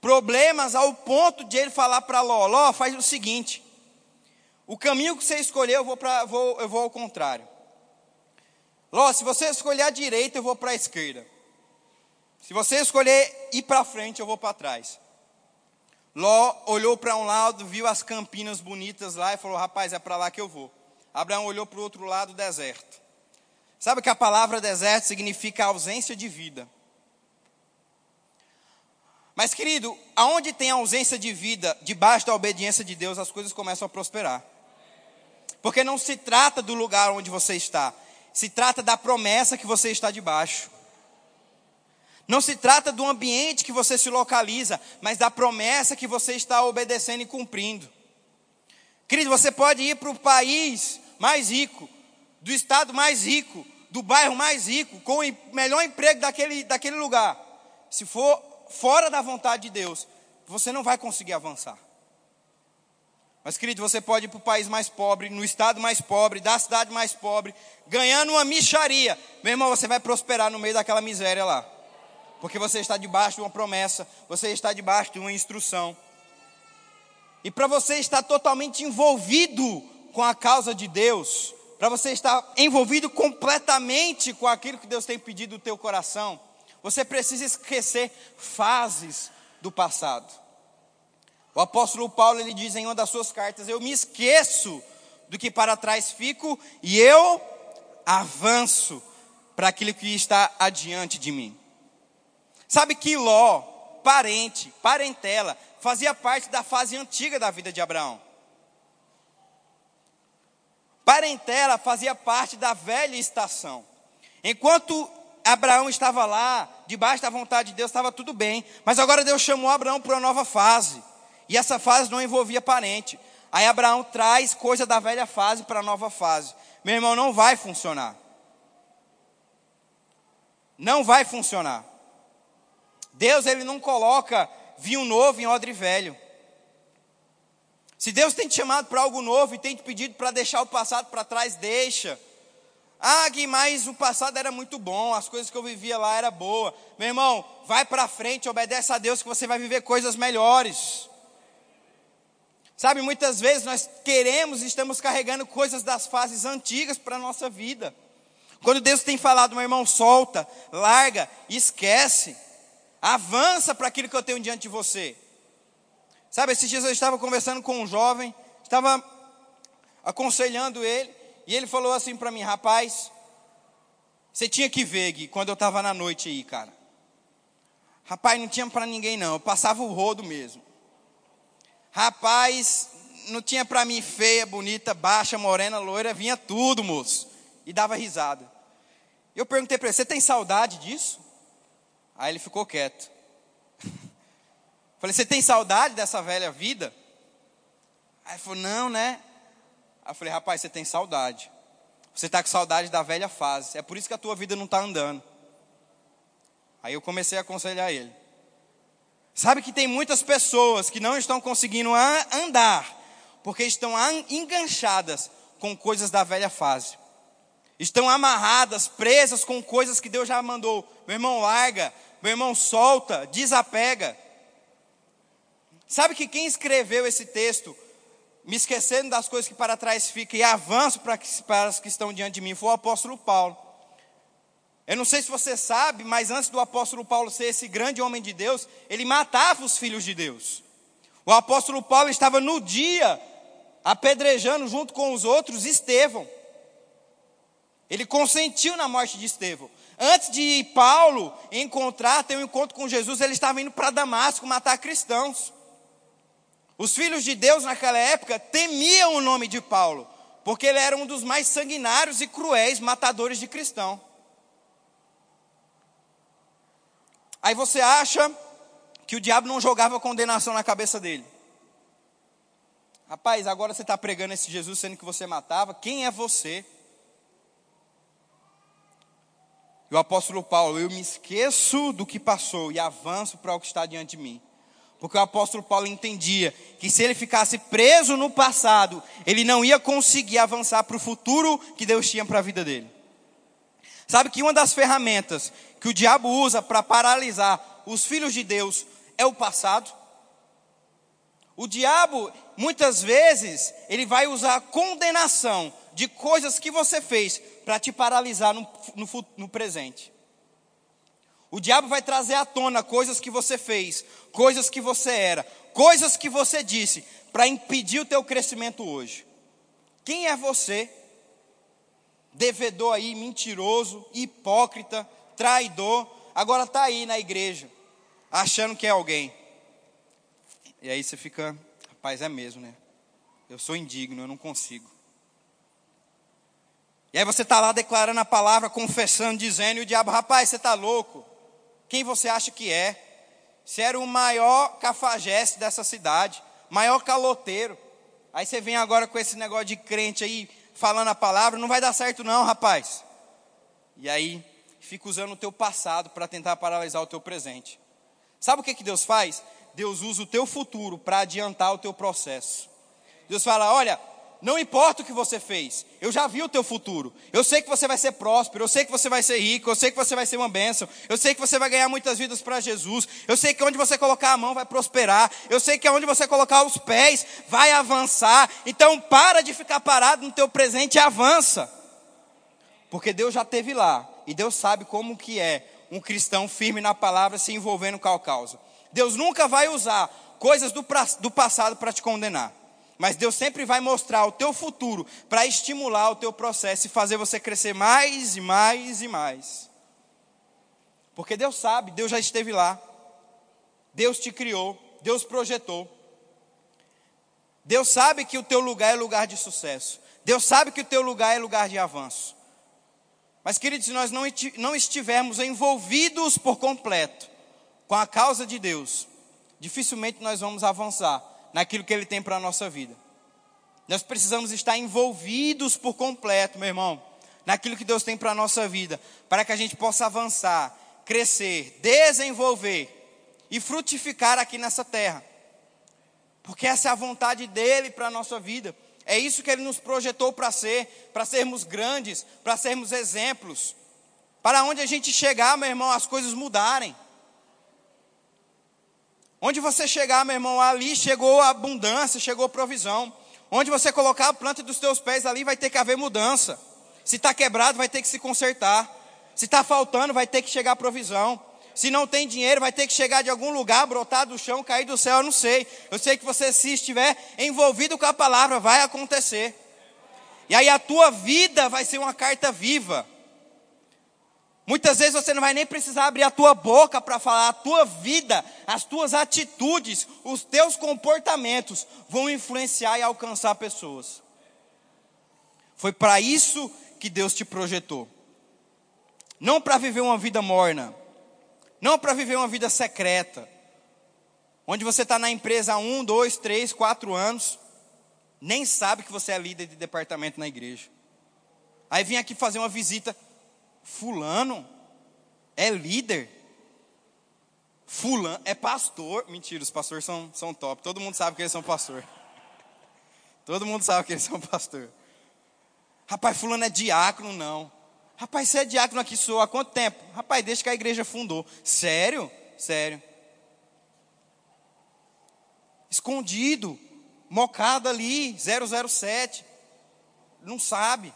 Problemas ao ponto de ele falar para Ló: Ló, faz o seguinte. O caminho que você escolheu, eu vou, pra, vou, eu vou ao contrário. Ló, se você escolher a direita, eu vou para a esquerda. Se você escolher ir para frente, eu vou para trás. Ló olhou para um lado, viu as campinas bonitas lá e falou: Rapaz, é para lá que eu vou. Abraão olhou para o outro lado, deserto. Sabe que a palavra deserto significa ausência de vida. Mas, querido, aonde tem ausência de vida, debaixo da obediência de Deus, as coisas começam a prosperar. Porque não se trata do lugar onde você está, se trata da promessa que você está debaixo. Não se trata do ambiente que você se localiza, mas da promessa que você está obedecendo e cumprindo. Querido, você pode ir para o país mais rico, do estado mais rico, do bairro mais rico, com o melhor emprego daquele, daquele lugar. Se for fora da vontade de Deus, você não vai conseguir avançar. Mas, querido, você pode ir para o país mais pobre, no estado mais pobre, da cidade mais pobre, ganhando uma micharia. Meu irmão, você vai prosperar no meio daquela miséria lá. Porque você está debaixo de uma promessa, você está debaixo de uma instrução. E para você estar totalmente envolvido com a causa de Deus, para você estar envolvido completamente com aquilo que Deus tem pedido do teu coração, você precisa esquecer fases do passado. O apóstolo Paulo ele diz em uma das suas cartas: Eu me esqueço do que para trás fico e eu avanço para aquilo que está adiante de mim. Sabe que Ló, parente, parentela, fazia parte da fase antiga da vida de Abraão. Parentela fazia parte da velha estação. Enquanto Abraão estava lá, debaixo da vontade de Deus, estava tudo bem. Mas agora Deus chamou Abraão para uma nova fase. E essa fase não envolvia parente. Aí Abraão traz coisa da velha fase para a nova fase. Meu irmão, não vai funcionar. não vai funcionar. Deus ele não coloca vinho novo em odre velho. Se Deus tem te chamado para algo novo e tem te pedido para deixar o passado para trás, deixa. Ah, Gui, mas o passado era muito bom, as coisas que eu vivia lá era boa. Meu irmão, vai para frente, obedece a Deus que você vai viver coisas melhores. Sabe, muitas vezes nós queremos e estamos carregando coisas das fases antigas para a nossa vida. Quando Deus tem falado, meu irmão, solta, larga, esquece, avança para aquilo que eu tenho diante de você. Sabe, esses dias eu estava conversando com um jovem, estava aconselhando ele, e ele falou assim para mim, rapaz, você tinha que ver, Gui, quando eu estava na noite aí, cara. Rapaz, não tinha para ninguém não, eu passava o rodo mesmo. Rapaz, não tinha para mim feia, bonita, baixa, morena, loira, vinha tudo, moço. E dava risada. Eu perguntei para ele: Você tem saudade disso? Aí ele ficou quieto. Falei: Você tem saudade dessa velha vida? Aí ele falou: Não, né? Aí eu falei: Rapaz, você tem saudade. Você está com saudade da velha fase. É por isso que a tua vida não está andando. Aí eu comecei a aconselhar ele. Sabe que tem muitas pessoas que não estão conseguindo andar, porque estão enganchadas com coisas da velha fase. Estão amarradas, presas com coisas que Deus já mandou. Meu irmão, larga. Meu irmão, solta, desapega. Sabe que quem escreveu esse texto, me esquecendo das coisas que para trás ficam e avanço para, para as que estão diante de mim, foi o apóstolo Paulo. Eu não sei se você sabe, mas antes do apóstolo Paulo ser esse grande homem de Deus, ele matava os filhos de Deus. O apóstolo Paulo estava no dia apedrejando junto com os outros Estevão. Ele consentiu na morte de Estevão. Antes de Paulo encontrar, ter um encontro com Jesus, ele estava indo para Damasco matar cristãos. Os filhos de Deus naquela época temiam o nome de Paulo, porque ele era um dos mais sanguinários e cruéis matadores de cristãos. Aí você acha que o diabo não jogava condenação na cabeça dele. Rapaz, agora você está pregando esse Jesus sendo que você matava. Quem é você? E o apóstolo Paulo, eu me esqueço do que passou e avanço para o que está diante de mim. Porque o apóstolo Paulo entendia que se ele ficasse preso no passado, ele não ia conseguir avançar para o futuro que Deus tinha para a vida dele. Sabe que uma das ferramentas que o diabo usa para paralisar os filhos de Deus é o passado? O diabo, muitas vezes, ele vai usar a condenação de coisas que você fez para te paralisar no, no, no presente. O diabo vai trazer à tona coisas que você fez, coisas que você era, coisas que você disse, para impedir o teu crescimento hoje. Quem é você devedor aí, mentiroso, hipócrita, traidor, agora está aí na igreja, achando que é alguém. E aí você fica, rapaz, é mesmo, né? Eu sou indigno, eu não consigo. E aí você está lá declarando a palavra, confessando, dizendo, e o diabo, rapaz, você está louco. Quem você acha que é? Você era o maior cafajeste dessa cidade, maior caloteiro. Aí você vem agora com esse negócio de crente aí, falando a palavra, não vai dar certo não, rapaz. E aí fica usando o teu passado para tentar paralisar o teu presente. Sabe o que, que Deus faz? Deus usa o teu futuro para adiantar o teu processo. Deus fala: olha, não importa o que você fez, eu já vi o teu futuro. Eu sei que você vai ser próspero, eu sei que você vai ser rico, eu sei que você vai ser uma bênção, eu sei que você vai ganhar muitas vidas para Jesus, eu sei que onde você colocar a mão vai prosperar, eu sei que onde você colocar os pés vai avançar. Então para de ficar parado no teu presente e avança. Porque Deus já teve lá e Deus sabe como que é um cristão firme na palavra se envolvendo com a causa. Deus nunca vai usar coisas do, do passado para te condenar. Mas Deus sempre vai mostrar o teu futuro para estimular o teu processo e fazer você crescer mais e mais e mais. Porque Deus sabe, Deus já esteve lá. Deus te criou, Deus projetou. Deus sabe que o teu lugar é lugar de sucesso. Deus sabe que o teu lugar é lugar de avanço. Mas, queridos, se nós não estivermos envolvidos por completo com a causa de Deus, dificilmente nós vamos avançar naquilo que Ele tem para a nossa vida. Nós precisamos estar envolvidos por completo, meu irmão, naquilo que Deus tem para a nossa vida, para que a gente possa avançar, crescer, desenvolver e frutificar aqui nessa terra. Porque essa é a vontade dele para a nossa vida. É isso que ele nos projetou para ser, para sermos grandes, para sermos exemplos. Para onde a gente chegar, meu irmão, as coisas mudarem. Onde você chegar, meu irmão, ali chegou a abundância, chegou a provisão. Onde você colocar a planta dos teus pés, ali vai ter que haver mudança. Se está quebrado, vai ter que se consertar. Se está faltando, vai ter que chegar a provisão. Se não tem dinheiro, vai ter que chegar de algum lugar, brotar do chão, cair do céu, eu não sei. Eu sei que você, se estiver envolvido com a palavra, vai acontecer. E aí a tua vida vai ser uma carta viva. Muitas vezes você não vai nem precisar abrir a tua boca para falar, a tua vida, as tuas atitudes, os teus comportamentos vão influenciar e alcançar pessoas. Foi para isso que Deus te projetou. Não para viver uma vida morna, não para viver uma vida secreta, onde você está na empresa há um, dois, três, quatro anos, nem sabe que você é líder de departamento na igreja. Aí vem aqui fazer uma visita, Fulano é líder. Fulano é pastor. Mentira, os pastores são, são top. Todo mundo sabe que eles são pastor. Todo mundo sabe que eles são pastor. Rapaz, fulano é diácono, não. Rapaz, você é diácono aqui sou há quanto tempo? Rapaz, desde que a igreja fundou. Sério? Sério. Escondido, mocado ali, 007. Não sabe.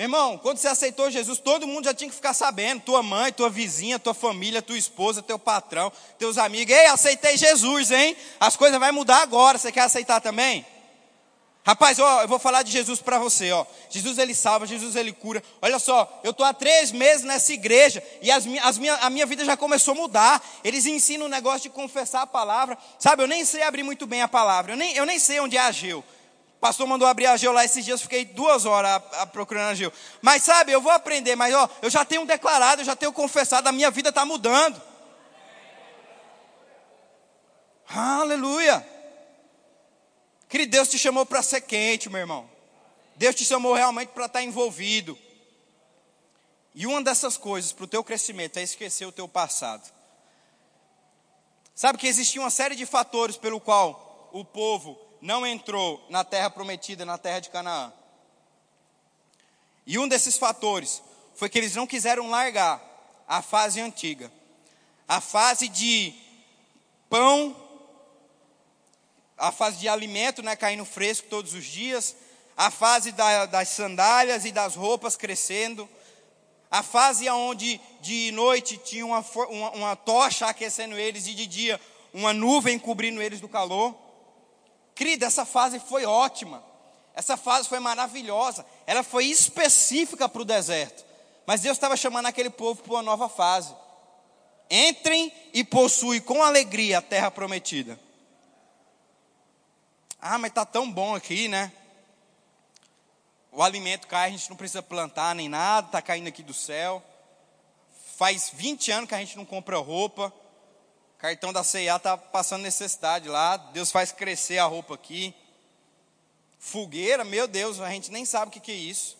Meu irmão, quando você aceitou Jesus, todo mundo já tinha que ficar sabendo. Tua mãe, tua vizinha, tua família, tua esposa, teu patrão, teus amigos. Ei, aceitei Jesus, hein? As coisas vão mudar agora. Você quer aceitar também? Rapaz, ó, eu vou falar de Jesus para você, ó. Jesus ele salva, Jesus ele cura. Olha só, eu tô há três meses nessa igreja e as, as minha, a minha vida já começou a mudar. Eles ensinam o negócio de confessar a palavra. Sabe, eu nem sei abrir muito bem a palavra. Eu nem, eu nem sei onde é a Geu. Pastor mandou abrir a Geu lá esses dias, fiquei duas horas a, a procurando a Geu. Mas sabe, eu vou aprender, mas ó, eu já tenho declarado, eu já tenho confessado, a minha vida está mudando. Aleluia. Querido, Deus te chamou para ser quente, meu irmão. Deus te chamou realmente para estar envolvido. E uma dessas coisas para o teu crescimento é esquecer o teu passado. Sabe que existia uma série de fatores pelo qual o povo não entrou na terra prometida, na terra de Canaã. E um desses fatores foi que eles não quiseram largar a fase antiga, a fase de pão, a fase de alimento, né, caindo fresco todos os dias, a fase da, das sandálias e das roupas crescendo, a fase onde de noite tinha uma, uma, uma tocha aquecendo eles e de dia uma nuvem cobrindo eles do calor. Querida, essa fase foi ótima. Essa fase foi maravilhosa. Ela foi específica para o deserto. Mas Deus estava chamando aquele povo para uma nova fase. Entrem e possuem com alegria a terra prometida. Ah, mas está tão bom aqui, né? O alimento cai, a gente não precisa plantar nem nada, está caindo aqui do céu. Faz 20 anos que a gente não compra roupa cartão da CIA está passando necessidade lá, Deus faz crescer a roupa aqui. Fogueira, meu Deus, a gente nem sabe o que, que é isso.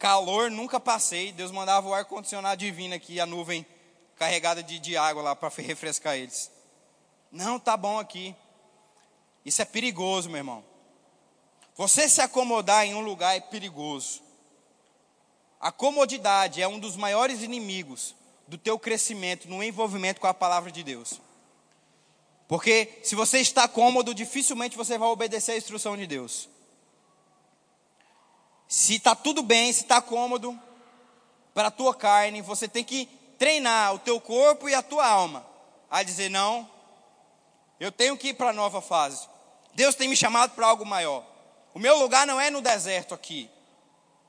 Calor, nunca passei. Deus mandava o ar-condicionado divino aqui, a nuvem carregada de, de água lá para refrescar eles. Não, tá bom aqui. Isso é perigoso, meu irmão. Você se acomodar em um lugar é perigoso. A comodidade é um dos maiores inimigos do teu crescimento no envolvimento com a palavra de Deus. Porque se você está cômodo, dificilmente você vai obedecer a instrução de Deus. Se está tudo bem, se está cômodo para a tua carne, você tem que treinar o teu corpo e a tua alma a dizer: não, eu tenho que ir para a nova fase. Deus tem me chamado para algo maior. O meu lugar não é no deserto aqui.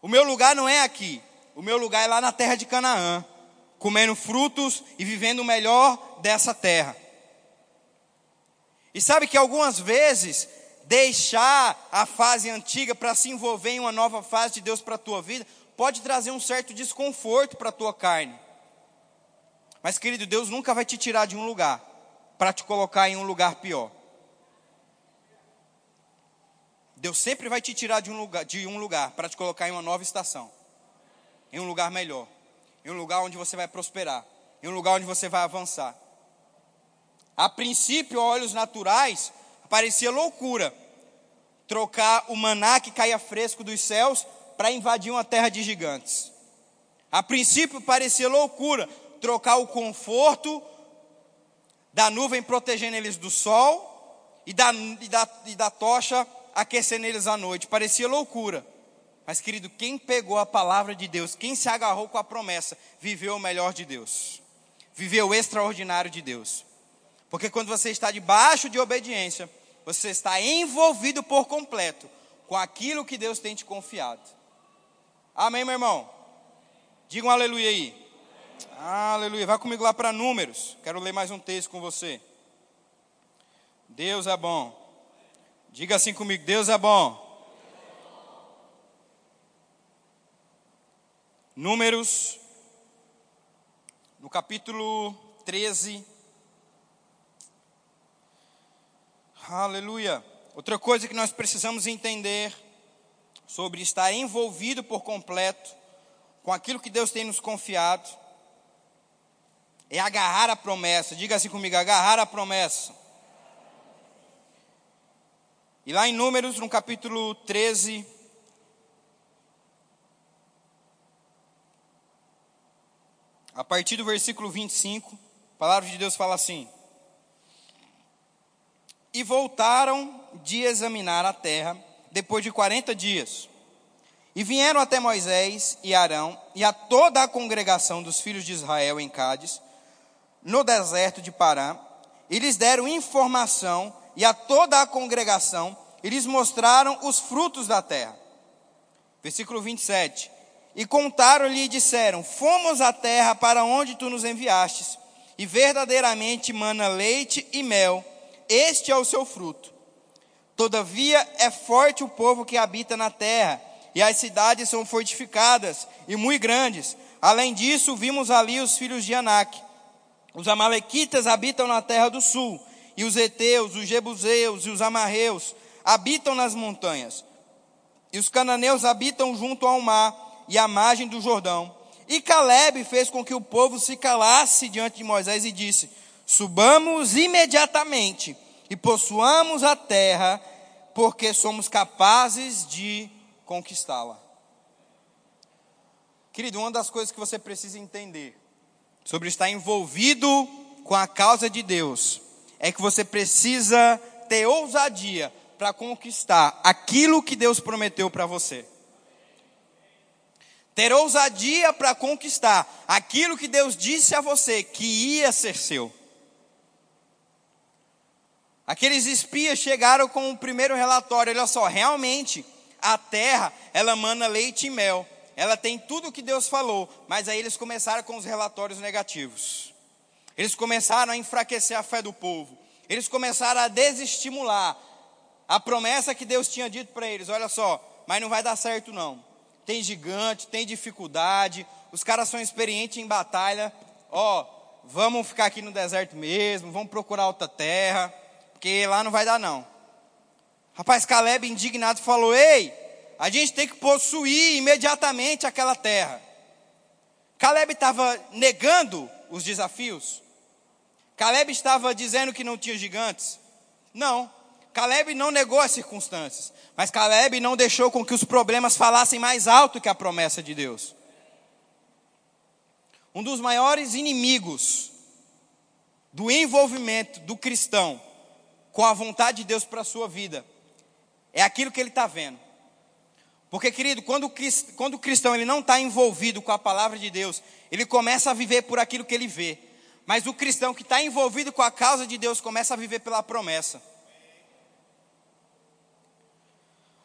O meu lugar não é aqui. O meu lugar é lá na terra de Canaã comendo frutos e vivendo o melhor dessa terra. E sabe que algumas vezes deixar a fase antiga para se envolver em uma nova fase de Deus para a tua vida pode trazer um certo desconforto para a tua carne. Mas querido, Deus nunca vai te tirar de um lugar para te colocar em um lugar pior. Deus sempre vai te tirar de um lugar, de um lugar para te colocar em uma nova estação, em um lugar melhor, em um lugar onde você vai prosperar, em um lugar onde você vai avançar. A princípio, olhos naturais, parecia loucura trocar o maná que caía fresco dos céus para invadir uma terra de gigantes. A princípio parecia loucura trocar o conforto da nuvem protegendo eles do sol e da, e da, e da tocha aquecendo eles à noite. Parecia loucura. Mas, querido, quem pegou a palavra de Deus, quem se agarrou com a promessa, viveu o melhor de Deus, viveu o extraordinário de Deus. Porque quando você está debaixo de obediência, você está envolvido por completo com aquilo que Deus tem te confiado. Amém, meu irmão? Diga um aleluia aí. Aleluia. Vai comigo lá para Números. Quero ler mais um texto com você. Deus é bom. Diga assim comigo: Deus é bom. Números, no capítulo 13. Aleluia. Outra coisa que nós precisamos entender sobre estar envolvido por completo com aquilo que Deus tem nos confiado, é agarrar a promessa. Diga assim comigo: agarrar a promessa. E lá em Números, no capítulo 13, a partir do versículo 25, a palavra de Deus fala assim: E voltaram de examinar a terra, depois de 40 dias. E vieram até Moisés e Arão e a toda a congregação dos filhos de Israel em Cádiz, no deserto de Pará, e lhes deram informação e a toda a congregação, e lhes mostraram os frutos da terra. Versículo 27. E contaram-lhe e disseram: Fomos à terra para onde tu nos enviastes, e verdadeiramente mana leite e mel, este é o seu fruto. Todavia é forte o povo que habita na terra, e as cidades são fortificadas e muito grandes. Além disso, vimos ali os filhos de Anak. Os amalequitas habitam na terra do sul, e os heteus, os jebuseus e os amarreus habitam nas montanhas. E os cananeus habitam junto ao mar e à margem do Jordão. E Caleb fez com que o povo se calasse diante de Moisés e disse: Subamos imediatamente e possuamos a terra, porque somos capazes de conquistá-la. Querido, uma das coisas que você precisa entender sobre estar envolvido com a causa de Deus é que você precisa ter ousadia para conquistar aquilo que Deus prometeu para você. Ter ousadia para conquistar aquilo que Deus disse a você que ia ser seu. Aqueles espias chegaram com o primeiro relatório, olha só, realmente a terra, ela mana leite e mel. Ela tem tudo o que Deus falou, mas aí eles começaram com os relatórios negativos. Eles começaram a enfraquecer a fé do povo. Eles começaram a desestimular a promessa que Deus tinha dito para eles. Olha só, mas não vai dar certo não. Tem gigante, tem dificuldade, os caras são experientes em batalha. Ó, vamos ficar aqui no deserto mesmo, vamos procurar outra terra, porque lá não vai dar não. Rapaz, Caleb, indignado, falou: Ei, a gente tem que possuir imediatamente aquela terra. Caleb estava negando os desafios. Caleb estava dizendo que não tinha gigantes. Não. Caleb não negou as circunstâncias. Mas Caleb não deixou com que os problemas falassem mais alto que a promessa de Deus. Um dos maiores inimigos do envolvimento do cristão com a vontade de Deus para a sua vida é aquilo que ele está vendo. Porque, querido, quando o, quando o cristão ele não está envolvido com a palavra de Deus, ele começa a viver por aquilo que ele vê. Mas o cristão que está envolvido com a causa de Deus começa a viver pela promessa.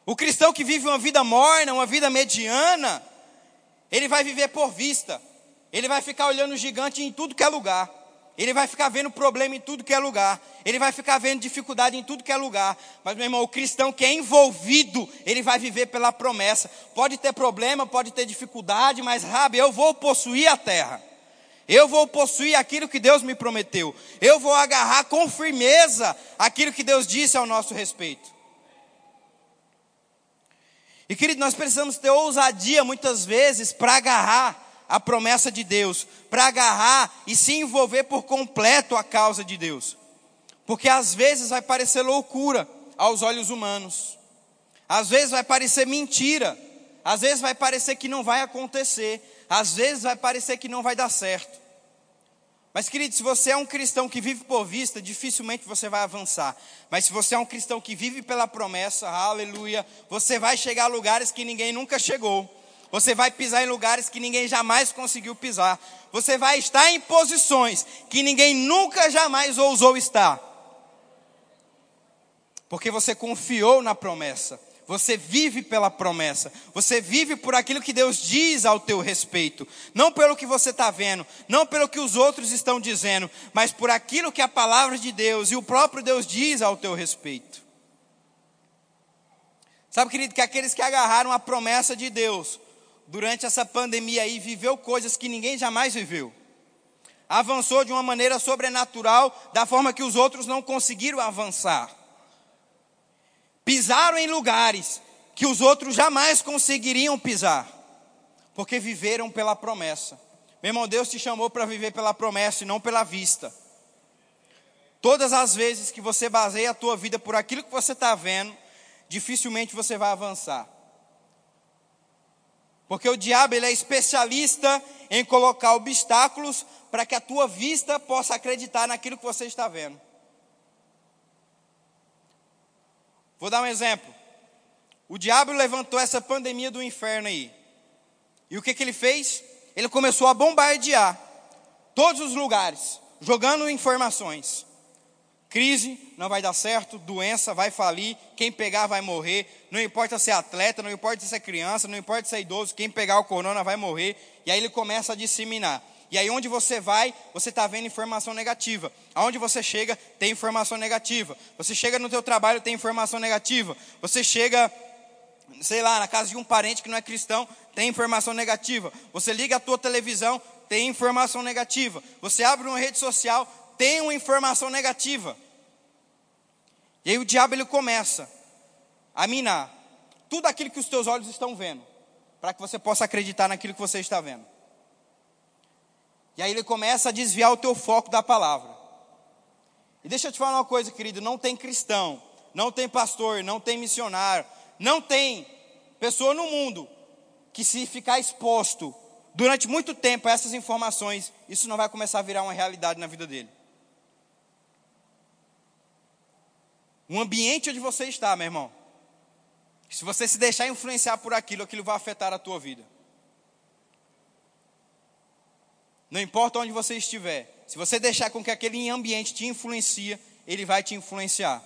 O cristão que vive uma vida morna, uma vida mediana, ele vai viver por vista. Ele vai ficar olhando o gigante em tudo que é lugar. Ele vai ficar vendo problema em tudo que é lugar. Ele vai ficar vendo dificuldade em tudo que é lugar. Mas, meu irmão, o cristão que é envolvido, ele vai viver pela promessa. Pode ter problema, pode ter dificuldade, mas, rabi, eu vou possuir a terra. Eu vou possuir aquilo que Deus me prometeu. Eu vou agarrar com firmeza aquilo que Deus disse ao nosso respeito. E querido, nós precisamos ter ousadia muitas vezes para agarrar a promessa de Deus, para agarrar e se envolver por completo a causa de Deus. Porque às vezes vai parecer loucura aos olhos humanos, às vezes vai parecer mentira, às vezes vai parecer que não vai acontecer, às vezes vai parecer que não vai dar certo. Mas, querido, se você é um cristão que vive por vista, dificilmente você vai avançar. Mas se você é um cristão que vive pela promessa, aleluia, você vai chegar a lugares que ninguém nunca chegou. Você vai pisar em lugares que ninguém jamais conseguiu pisar. Você vai estar em posições que ninguém nunca jamais ousou estar. Porque você confiou na promessa. Você vive pela promessa. Você vive por aquilo que Deus diz ao teu respeito. Não pelo que você está vendo, não pelo que os outros estão dizendo, mas por aquilo que a palavra de Deus e o próprio Deus diz ao teu respeito. Sabe, querido, que aqueles que agarraram a promessa de Deus durante essa pandemia aí, viveu coisas que ninguém jamais viveu. Avançou de uma maneira sobrenatural, da forma que os outros não conseguiram avançar pisaram em lugares que os outros jamais conseguiriam pisar, porque viveram pela promessa. Meu irmão, Deus te chamou para viver pela promessa e não pela vista. Todas as vezes que você baseia a tua vida por aquilo que você está vendo, dificilmente você vai avançar. Porque o diabo ele é especialista em colocar obstáculos para que a tua vista possa acreditar naquilo que você está vendo. Vou dar um exemplo. O diabo levantou essa pandemia do inferno aí. E o que, que ele fez? Ele começou a bombardear todos os lugares, jogando informações. Crise, não vai dar certo, doença, vai falir, quem pegar vai morrer, não importa se é atleta, não importa se é criança, não importa se é idoso, quem pegar o corona vai morrer. E aí ele começa a disseminar. E aí onde você vai, você está vendo informação negativa. Aonde você chega, tem informação negativa. Você chega no teu trabalho, tem informação negativa. Você chega, sei lá, na casa de um parente que não é cristão, tem informação negativa. Você liga a tua televisão, tem informação negativa. Você abre uma rede social, tem uma informação negativa. E aí o diabo ele começa a minar tudo aquilo que os teus olhos estão vendo, para que você possa acreditar naquilo que você está vendo. E aí ele começa a desviar o teu foco da palavra. E deixa eu te falar uma coisa, querido: não tem cristão, não tem pastor, não tem missionário, não tem pessoa no mundo que, se ficar exposto durante muito tempo a essas informações, isso não vai começar a virar uma realidade na vida dele. O ambiente onde você está, meu irmão. Se você se deixar influenciar por aquilo, aquilo vai afetar a tua vida. Não importa onde você estiver, se você deixar com que aquele ambiente te influencia, ele vai te influenciar.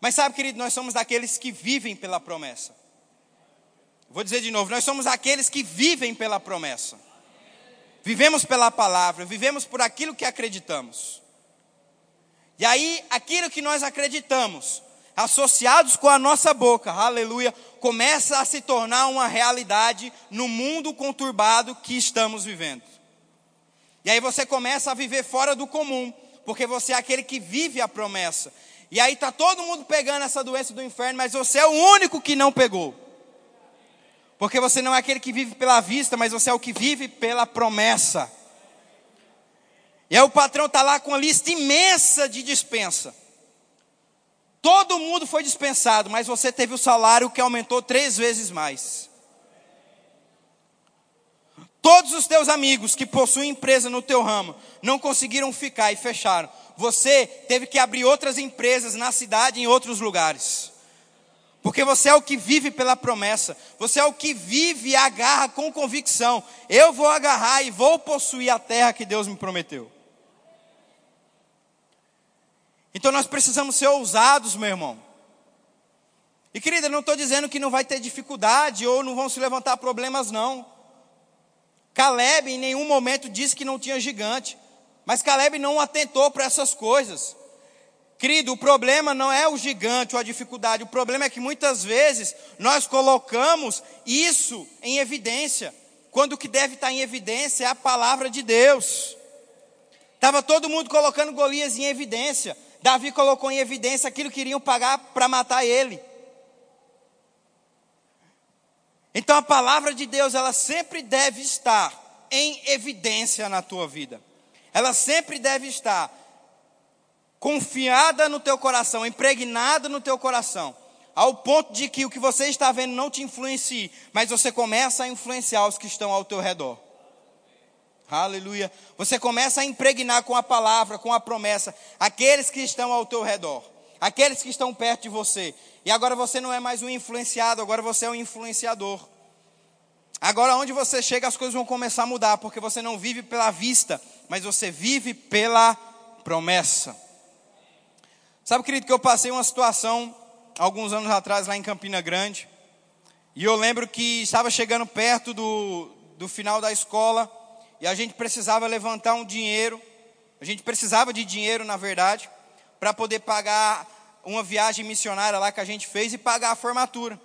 Mas sabe, querido, nós somos daqueles que vivem pela promessa. Vou dizer de novo, nós somos aqueles que vivem pela promessa. Vivemos pela palavra, vivemos por aquilo que acreditamos. E aí, aquilo que nós acreditamos, associados com a nossa boca, aleluia, começa a se tornar uma realidade no mundo conturbado que estamos vivendo. E aí você começa a viver fora do comum, porque você é aquele que vive a promessa. E aí está todo mundo pegando essa doença do inferno, mas você é o único que não pegou. Porque você não é aquele que vive pela vista, mas você é o que vive pela promessa. E aí o patrão está lá com uma lista imensa de dispensa. Todo mundo foi dispensado, mas você teve o salário que aumentou três vezes mais. Todos os teus amigos que possuem empresa no teu ramo não conseguiram ficar e fecharam. Você teve que abrir outras empresas na cidade em outros lugares. Porque você é o que vive pela promessa. Você é o que vive e agarra com convicção. Eu vou agarrar e vou possuir a terra que Deus me prometeu. Então nós precisamos ser ousados, meu irmão. E querida, não estou dizendo que não vai ter dificuldade ou não vão se levantar problemas, não. Caleb em nenhum momento disse que não tinha gigante, mas Caleb não atentou para essas coisas. Querido, o problema não é o gigante ou a dificuldade, o problema é que muitas vezes nós colocamos isso em evidência, quando o que deve estar em evidência é a palavra de Deus. Estava todo mundo colocando Golias em evidência, Davi colocou em evidência aquilo que iriam pagar para matar ele. Então a palavra de Deus, ela sempre deve estar em evidência na tua vida. Ela sempre deve estar confiada no teu coração, impregnada no teu coração, ao ponto de que o que você está vendo não te influencie, mas você começa a influenciar os que estão ao teu redor. Aleluia. Você começa a impregnar com a palavra, com a promessa, aqueles que estão ao teu redor, aqueles que estão perto de você. E agora você não é mais um influenciado, agora você é um influenciador. Agora, onde você chega, as coisas vão começar a mudar, porque você não vive pela vista, mas você vive pela promessa. Sabe, querido, que eu passei uma situação alguns anos atrás lá em Campina Grande, e eu lembro que estava chegando perto do, do final da escola, e a gente precisava levantar um dinheiro, a gente precisava de dinheiro, na verdade, para poder pagar uma viagem missionária lá que a gente fez e pagar a formatura.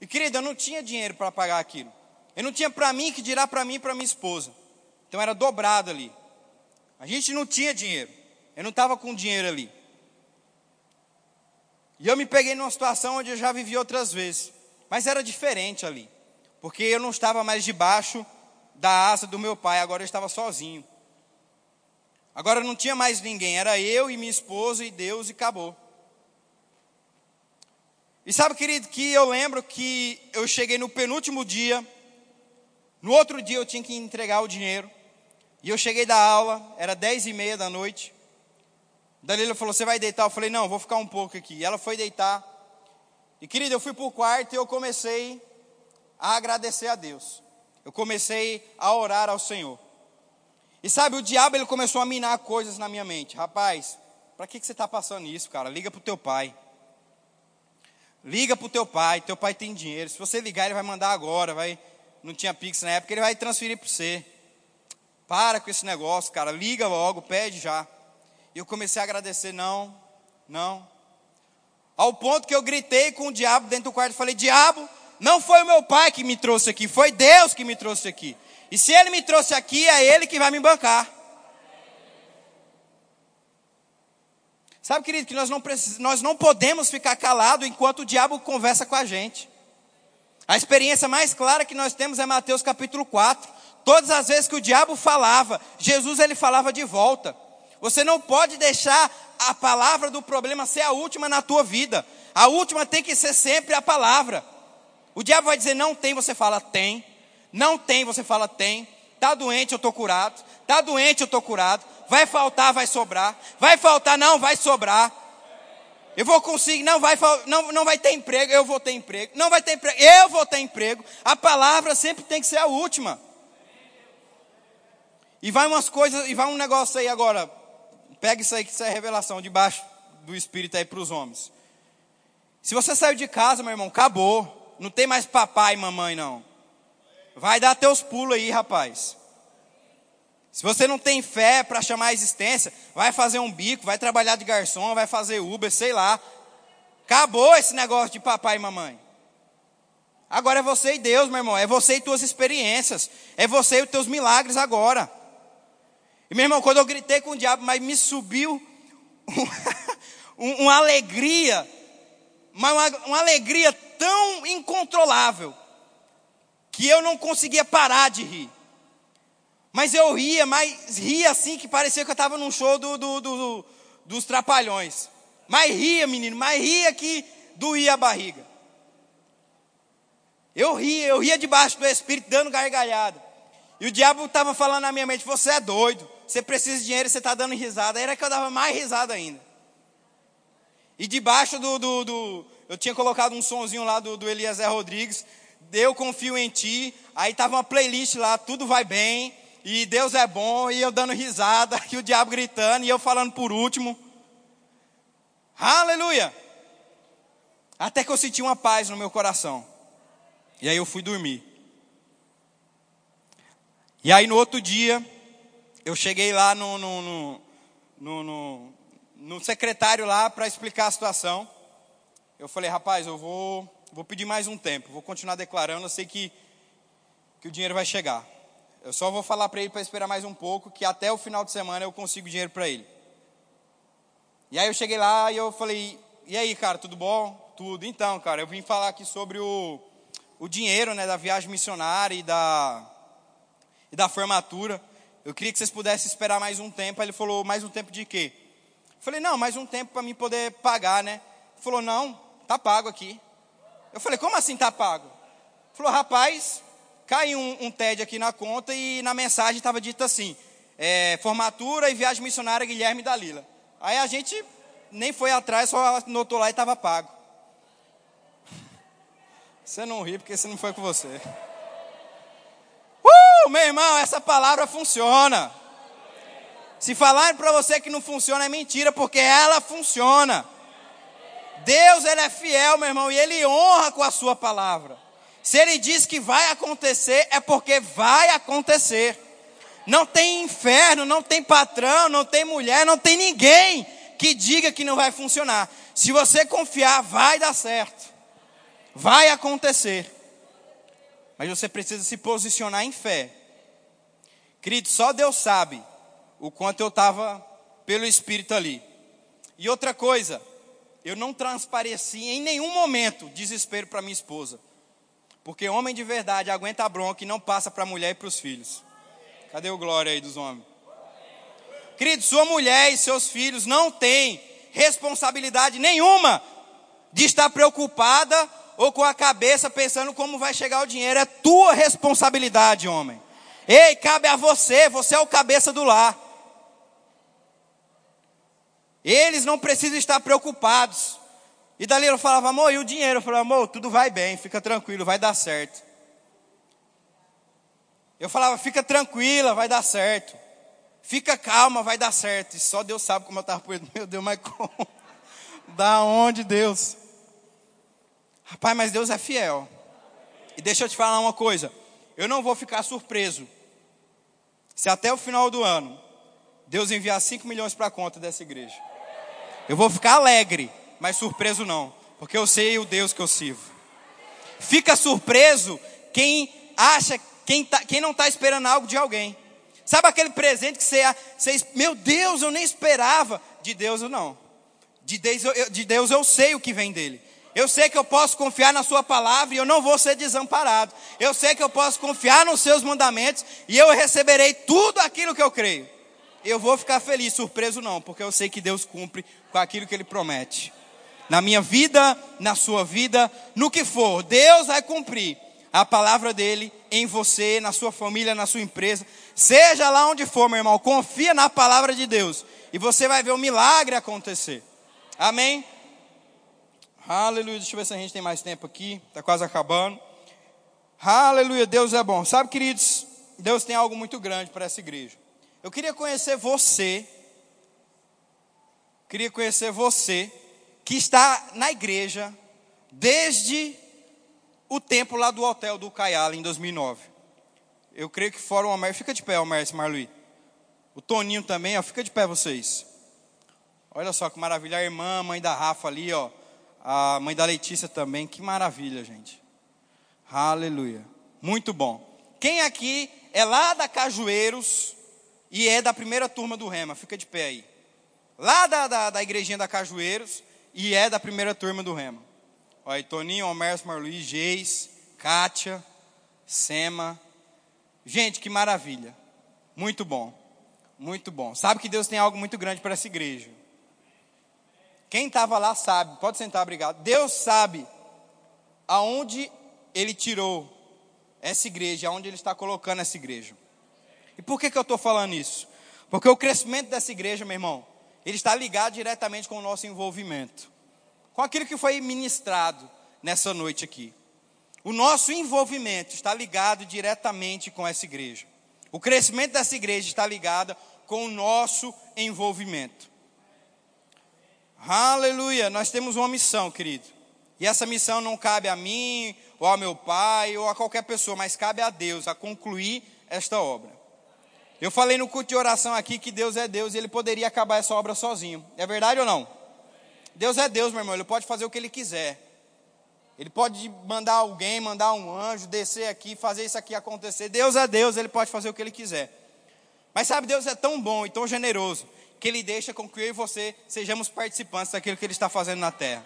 E querido, eu não tinha dinheiro para pagar aquilo. Eu não tinha para mim que dirá para mim e para minha esposa. Então era dobrado ali. A gente não tinha dinheiro. Eu não estava com dinheiro ali. E eu me peguei numa situação onde eu já vivi outras vezes. Mas era diferente ali. Porque eu não estava mais debaixo da asa do meu pai, agora eu estava sozinho. Agora não tinha mais ninguém, era eu e minha esposa e Deus e acabou. E sabe, querido, que eu lembro que eu cheguei no penúltimo dia, no outro dia eu tinha que entregar o dinheiro, e eu cheguei da aula, era dez e meia da noite, Dalila falou, você vai deitar? Eu falei, não, vou ficar um pouco aqui. E ela foi deitar, e querido, eu fui para o quarto e eu comecei a agradecer a Deus eu comecei a orar ao Senhor. E sabe, o diabo ele começou a minar coisas na minha mente. Rapaz, para que, que você está passando isso, cara? Liga para o teu pai. Liga para o teu pai, teu pai tem dinheiro. Se você ligar, ele vai mandar agora. Vai, não tinha Pix na época, ele vai transferir para você. Para com esse negócio, cara. Liga logo, pede já. E eu comecei a agradecer, não, não. Ao ponto que eu gritei com o diabo dentro do quarto e falei: Diabo, não foi o meu pai que me trouxe aqui, foi Deus que me trouxe aqui. E se ele me trouxe aqui, é ele que vai me bancar. Sabe, querido, que nós não, nós não podemos ficar calados enquanto o diabo conversa com a gente. A experiência mais clara que nós temos é Mateus capítulo 4. Todas as vezes que o diabo falava, Jesus ele falava de volta. Você não pode deixar a palavra do problema ser a última na tua vida. A última tem que ser sempre a palavra. O diabo vai dizer não tem, você fala tem. Não tem, você fala tem. Está doente, eu estou curado. Está doente, eu estou curado. Vai faltar, vai sobrar. Vai faltar, não, vai sobrar. Eu vou conseguir, não vai, não, não vai ter emprego, eu vou ter emprego. Não vai ter emprego, eu vou ter emprego. A palavra sempre tem que ser a última. E vai umas coisas, e vai um negócio aí agora. Pega isso aí que isso é revelação debaixo do Espírito aí para os homens. Se você saiu de casa, meu irmão, acabou. Não tem mais papai e mamãe, não. Vai dar teus pulos aí, rapaz. Se você não tem fé para chamar a existência, vai fazer um bico, vai trabalhar de garçom, vai fazer Uber, sei lá. Acabou esse negócio de papai e mamãe. Agora é você e Deus, meu irmão. É você e tuas experiências. É você e os teus milagres agora. E meu irmão, quando eu gritei com o diabo, mas me subiu uma, uma alegria, uma, uma alegria tão incontrolável que eu não conseguia parar de rir. Mas eu ria, mas ria assim que parecia que eu estava num show do, do, do, dos trapalhões. Mas ria, menino, mas ria que doía a barriga. Eu ria, eu ria debaixo do Espírito, dando gargalhada. E o diabo estava falando na minha mente: você é doido, você precisa de dinheiro você está dando risada. Era que eu dava mais risada ainda. E debaixo do, do, do, eu tinha colocado um sonzinho lá do, do Eliezer Rodrigues, eu confio em ti, aí tava uma playlist lá, tudo vai bem, e Deus é bom, e eu dando risada, e o diabo gritando, e eu falando por último. Aleluia! Até que eu senti uma paz no meu coração. E aí eu fui dormir. E aí no outro dia, eu cheguei lá no, no, no, no, no, secretário lá para explicar a situação eu falei, rapaz, eu vou, vou pedir mais um tempo, vou continuar declarando, eu sei que, que o dinheiro vai chegar. Eu só vou falar para ele para esperar mais um pouco, que até o final de semana eu consigo dinheiro para ele. E aí eu cheguei lá e eu falei, e aí, cara, tudo bom? Tudo. Então, cara, eu vim falar aqui sobre o, o dinheiro né, da viagem missionária e da, e da formatura. Eu queria que vocês pudessem esperar mais um tempo. Aí ele falou, mais um tempo de quê? Eu falei, não, mais um tempo para mim poder pagar, né? Ele falou, não, tá pago aqui. Eu falei, como assim tá pago? Ele falou, rapaz, caiu um, um TED aqui na conta e na mensagem estava dito assim, é, formatura e viagem missionária Guilherme Dalila. Aí a gente nem foi atrás, só anotou lá e estava pago. Você não ri porque você não foi com você. Uh, meu irmão, essa palavra funciona. Se falarem para você que não funciona é mentira, porque ela funciona. Deus, ele é fiel, meu irmão, e ele honra com a sua palavra. Se ele diz que vai acontecer, é porque vai acontecer. Não tem inferno, não tem patrão, não tem mulher, não tem ninguém que diga que não vai funcionar. Se você confiar, vai dar certo. Vai acontecer. Mas você precisa se posicionar em fé. Querido, só Deus sabe o quanto eu estava pelo Espírito ali. E outra coisa, eu não transpareci em nenhum momento desespero para minha esposa. Porque homem de verdade aguenta a bronca e não passa para a mulher e para os filhos. Cadê o glória aí dos homens? Querido, sua mulher e seus filhos não têm responsabilidade nenhuma de estar preocupada ou com a cabeça pensando como vai chegar o dinheiro. É tua responsabilidade, homem. Ei, cabe a você, você é o cabeça do lar. Eles não precisam estar preocupados. E dali eu falava, amor, e o dinheiro? Eu falava, amor, tudo vai bem, fica tranquilo, vai dar certo. Eu falava, fica tranquila, vai dar certo. Fica calma, vai dar certo. E só Deus sabe como eu estava por Meu Deus, mas como? Da onde, Deus? Rapaz, mas Deus é fiel. E deixa eu te falar uma coisa. Eu não vou ficar surpreso se até o final do ano Deus enviar 5 milhões para a conta dessa igreja. Eu vou ficar alegre, mas surpreso não, porque eu sei o Deus que eu sirvo. Fica surpreso quem acha, quem, tá, quem não está esperando algo de alguém. Sabe aquele presente que você, você, meu Deus, eu nem esperava. De Deus eu não. De Deus, eu, de Deus eu sei o que vem dele. Eu sei que eu posso confiar na Sua palavra e eu não vou ser desamparado. Eu sei que eu posso confiar nos Seus mandamentos e eu receberei tudo aquilo que eu creio. Eu vou ficar feliz, surpreso não, porque eu sei que Deus cumpre com aquilo que Ele promete. Na minha vida, na sua vida, no que for, Deus vai cumprir a palavra dele em você, na sua família, na sua empresa, seja lá onde for, meu irmão, confia na palavra de Deus e você vai ver o milagre acontecer. Amém? Aleluia. Deixa eu ver se a gente tem mais tempo aqui. Está quase acabando. Aleluia. Deus é bom. Sabe, queridos, Deus tem algo muito grande para essa igreja. Eu queria conhecer você. Queria conhecer você que está na igreja desde o tempo lá do hotel do Caiala em 2009. Eu creio que fora o Almer, fica de pé, Almer, Marluí. O Toninho também, ó, fica de pé vocês. Olha só que maravilha, a irmã, a mãe da Rafa ali, ó a mãe da Letícia também. Que maravilha, gente. Aleluia. Muito bom. Quem aqui é lá da Cajueiros e é da primeira turma do Rema? Fica de pé aí. Lá da, da, da igrejinha da Cajueiros e é da primeira turma do Rema. Olha Toninho, Homércio, Marluiz, Geis, Kátia, Sema. Gente, que maravilha. Muito bom. Muito bom. Sabe que Deus tem algo muito grande para essa igreja. Quem estava lá sabe, pode sentar, obrigado. Deus sabe aonde Ele tirou essa igreja, aonde Ele está colocando essa igreja. E por que, que eu estou falando isso? Porque o crescimento dessa igreja, meu irmão, ele está ligado diretamente com o nosso envolvimento, com aquilo que foi ministrado nessa noite aqui. O nosso envolvimento está ligado diretamente com essa igreja. O crescimento dessa igreja está ligado com o nosso envolvimento. Aleluia, nós temos uma missão, querido. E essa missão não cabe a mim, ou ao meu pai, ou a qualquer pessoa, mas cabe a Deus a concluir esta obra. Eu falei no culto de oração aqui que Deus é Deus e Ele poderia acabar essa obra sozinho. É verdade ou não? Deus é Deus, meu irmão, Ele pode fazer o que Ele quiser. Ele pode mandar alguém, mandar um anjo, descer aqui, fazer isso aqui acontecer. Deus é Deus, Ele pode fazer o que Ele quiser. Mas sabe, Deus é tão bom e tão generoso que Ele deixa com que eu e você sejamos participantes daquilo que Ele está fazendo na terra.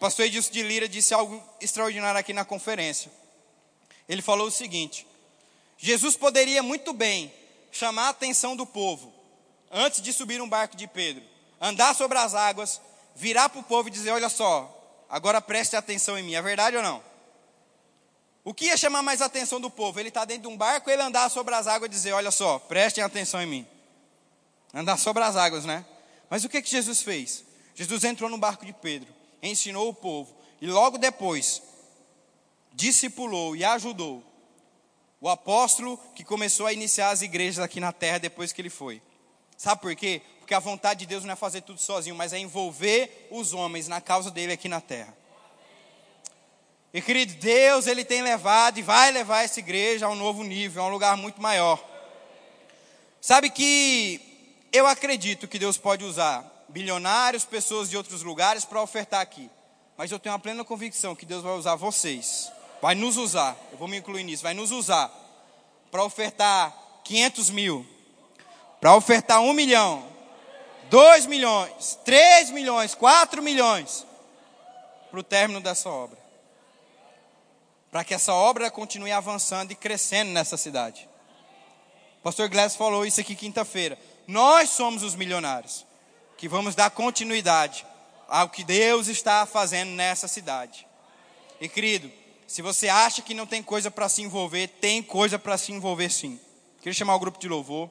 pastor Edilson de Lira disse algo extraordinário aqui na conferência. Ele falou o seguinte: Jesus poderia muito bem chamar a atenção do povo antes de subir um barco de Pedro, andar sobre as águas, virar para o povo e dizer: Olha só, agora preste atenção em mim. É verdade ou não? O que ia chamar mais a atenção do povo? Ele está dentro de um barco, ele andar sobre as águas e dizer: Olha só, prestem atenção em mim. Andar sobre as águas, né? Mas o que, que Jesus fez? Jesus entrou no barco de Pedro, ensinou o povo, e logo depois discipulou e ajudou o apóstolo que começou a iniciar as igrejas aqui na terra depois que ele foi. Sabe por quê? Porque a vontade de Deus não é fazer tudo sozinho, mas é envolver os homens na causa dele aqui na terra. E querido, Deus ele tem levado e vai levar essa igreja a um novo nível, a um lugar muito maior. Sabe que eu acredito que Deus pode usar bilionários, pessoas de outros lugares para ofertar aqui. Mas eu tenho a plena convicção que Deus vai usar vocês. Vai nos usar. Eu vou me incluir nisso. Vai nos usar para ofertar 500 mil, para ofertar um milhão, dois milhões, três milhões, quatro milhões, para o término dessa obra. Para que essa obra continue avançando e crescendo nessa cidade. O pastor Glass falou isso aqui quinta-feira. Nós somos os milionários que vamos dar continuidade ao que Deus está fazendo nessa cidade. E querido, se você acha que não tem coisa para se envolver, tem coisa para se envolver sim. Queria chamar o grupo de louvor.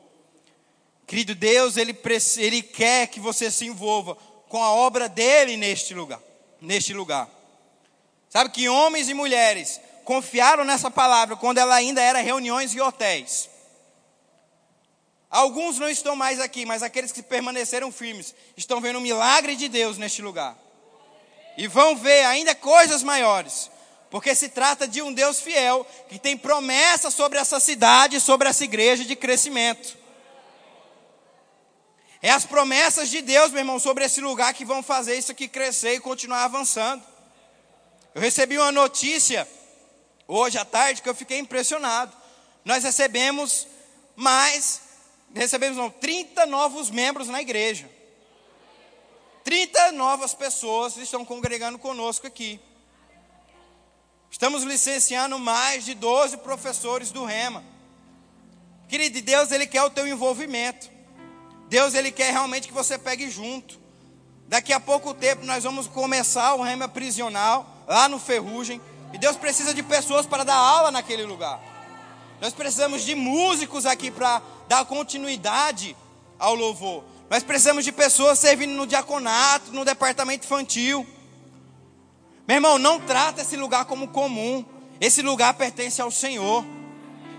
Querido Deus, ele, ele quer que você se envolva com a obra dele neste lugar, neste lugar. Sabe que homens e mulheres confiaram nessa palavra quando ela ainda era reuniões e hotéis. Alguns não estão mais aqui, mas aqueles que permaneceram firmes estão vendo o milagre de Deus neste lugar. E vão ver ainda coisas maiores, porque se trata de um Deus fiel que tem promessa sobre essa cidade, sobre essa igreja de crescimento. É as promessas de Deus, meu irmão, sobre esse lugar que vão fazer isso aqui crescer e continuar avançando. Eu recebi uma notícia hoje à tarde que eu fiquei impressionado. Nós recebemos mais, recebemos não, 30 novos membros na igreja. 30 novas pessoas estão congregando conosco aqui. Estamos licenciando mais de 12 professores do Rema. Querido, Deus ele quer o teu envolvimento. Deus ele quer realmente que você pegue junto. Daqui a pouco tempo nós vamos começar o rema prisional lá no Ferrugem. E Deus precisa de pessoas para dar aula naquele lugar. Nós precisamos de músicos aqui para dar continuidade ao louvor. Nós precisamos de pessoas servindo no diaconato, no departamento infantil. Meu irmão, não trata esse lugar como comum. Esse lugar pertence ao Senhor.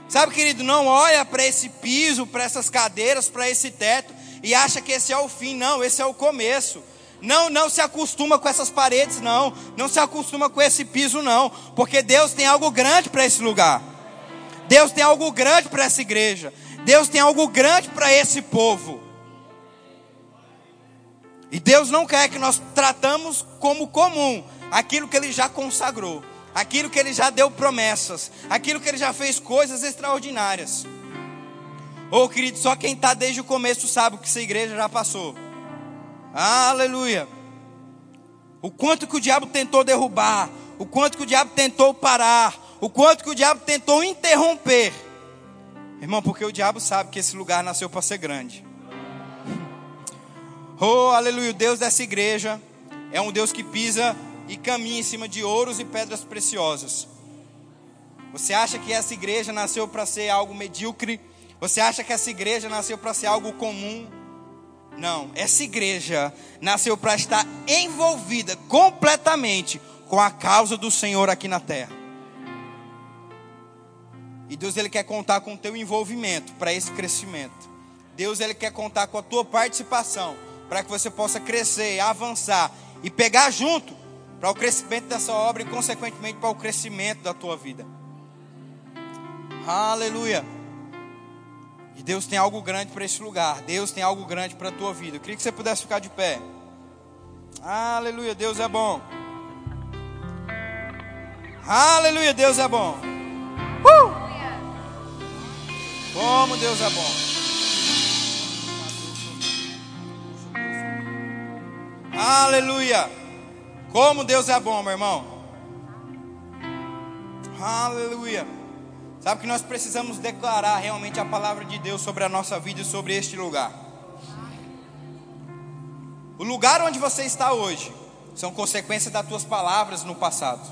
Sabe, querido, não olha para esse piso, para essas cadeiras, para esse teto e acha que esse é o fim. Não, esse é o começo. Não, não se acostuma com essas paredes, não. Não se acostuma com esse piso, não. Porque Deus tem algo grande para esse lugar. Deus tem algo grande para essa igreja. Deus tem algo grande para esse povo. E Deus não quer que nós tratamos como comum aquilo que Ele já consagrou, aquilo que Ele já deu promessas, aquilo que Ele já fez coisas extraordinárias. Oh, querido, só quem está desde o começo sabe o que essa igreja já passou. Aleluia. O quanto que o diabo tentou derrubar, o quanto que o diabo tentou parar, o quanto que o diabo tentou interromper. Irmão, porque o diabo sabe que esse lugar nasceu para ser grande. Oh, aleluia. O Deus dessa igreja é um Deus que pisa e caminha em cima de ouros e pedras preciosas. Você acha que essa igreja nasceu para ser algo medíocre? Você acha que essa igreja nasceu para ser algo comum? Não, essa igreja nasceu para estar envolvida completamente com a causa do Senhor aqui na terra. E Deus ele quer contar com o teu envolvimento para esse crescimento. Deus ele quer contar com a tua participação para que você possa crescer, avançar e pegar junto para o crescimento dessa obra e consequentemente para o crescimento da tua vida. Aleluia. E Deus tem algo grande para esse lugar. Deus tem algo grande para a tua vida. Eu queria que você pudesse ficar de pé. Aleluia, Deus é bom. Aleluia, Deus é bom. Uh! Como Deus é bom. Aleluia. Como Deus é bom, meu irmão. Aleluia. Sabe que nós precisamos declarar realmente a palavra de Deus sobre a nossa vida e sobre este lugar. O lugar onde você está hoje são consequências das tuas palavras no passado.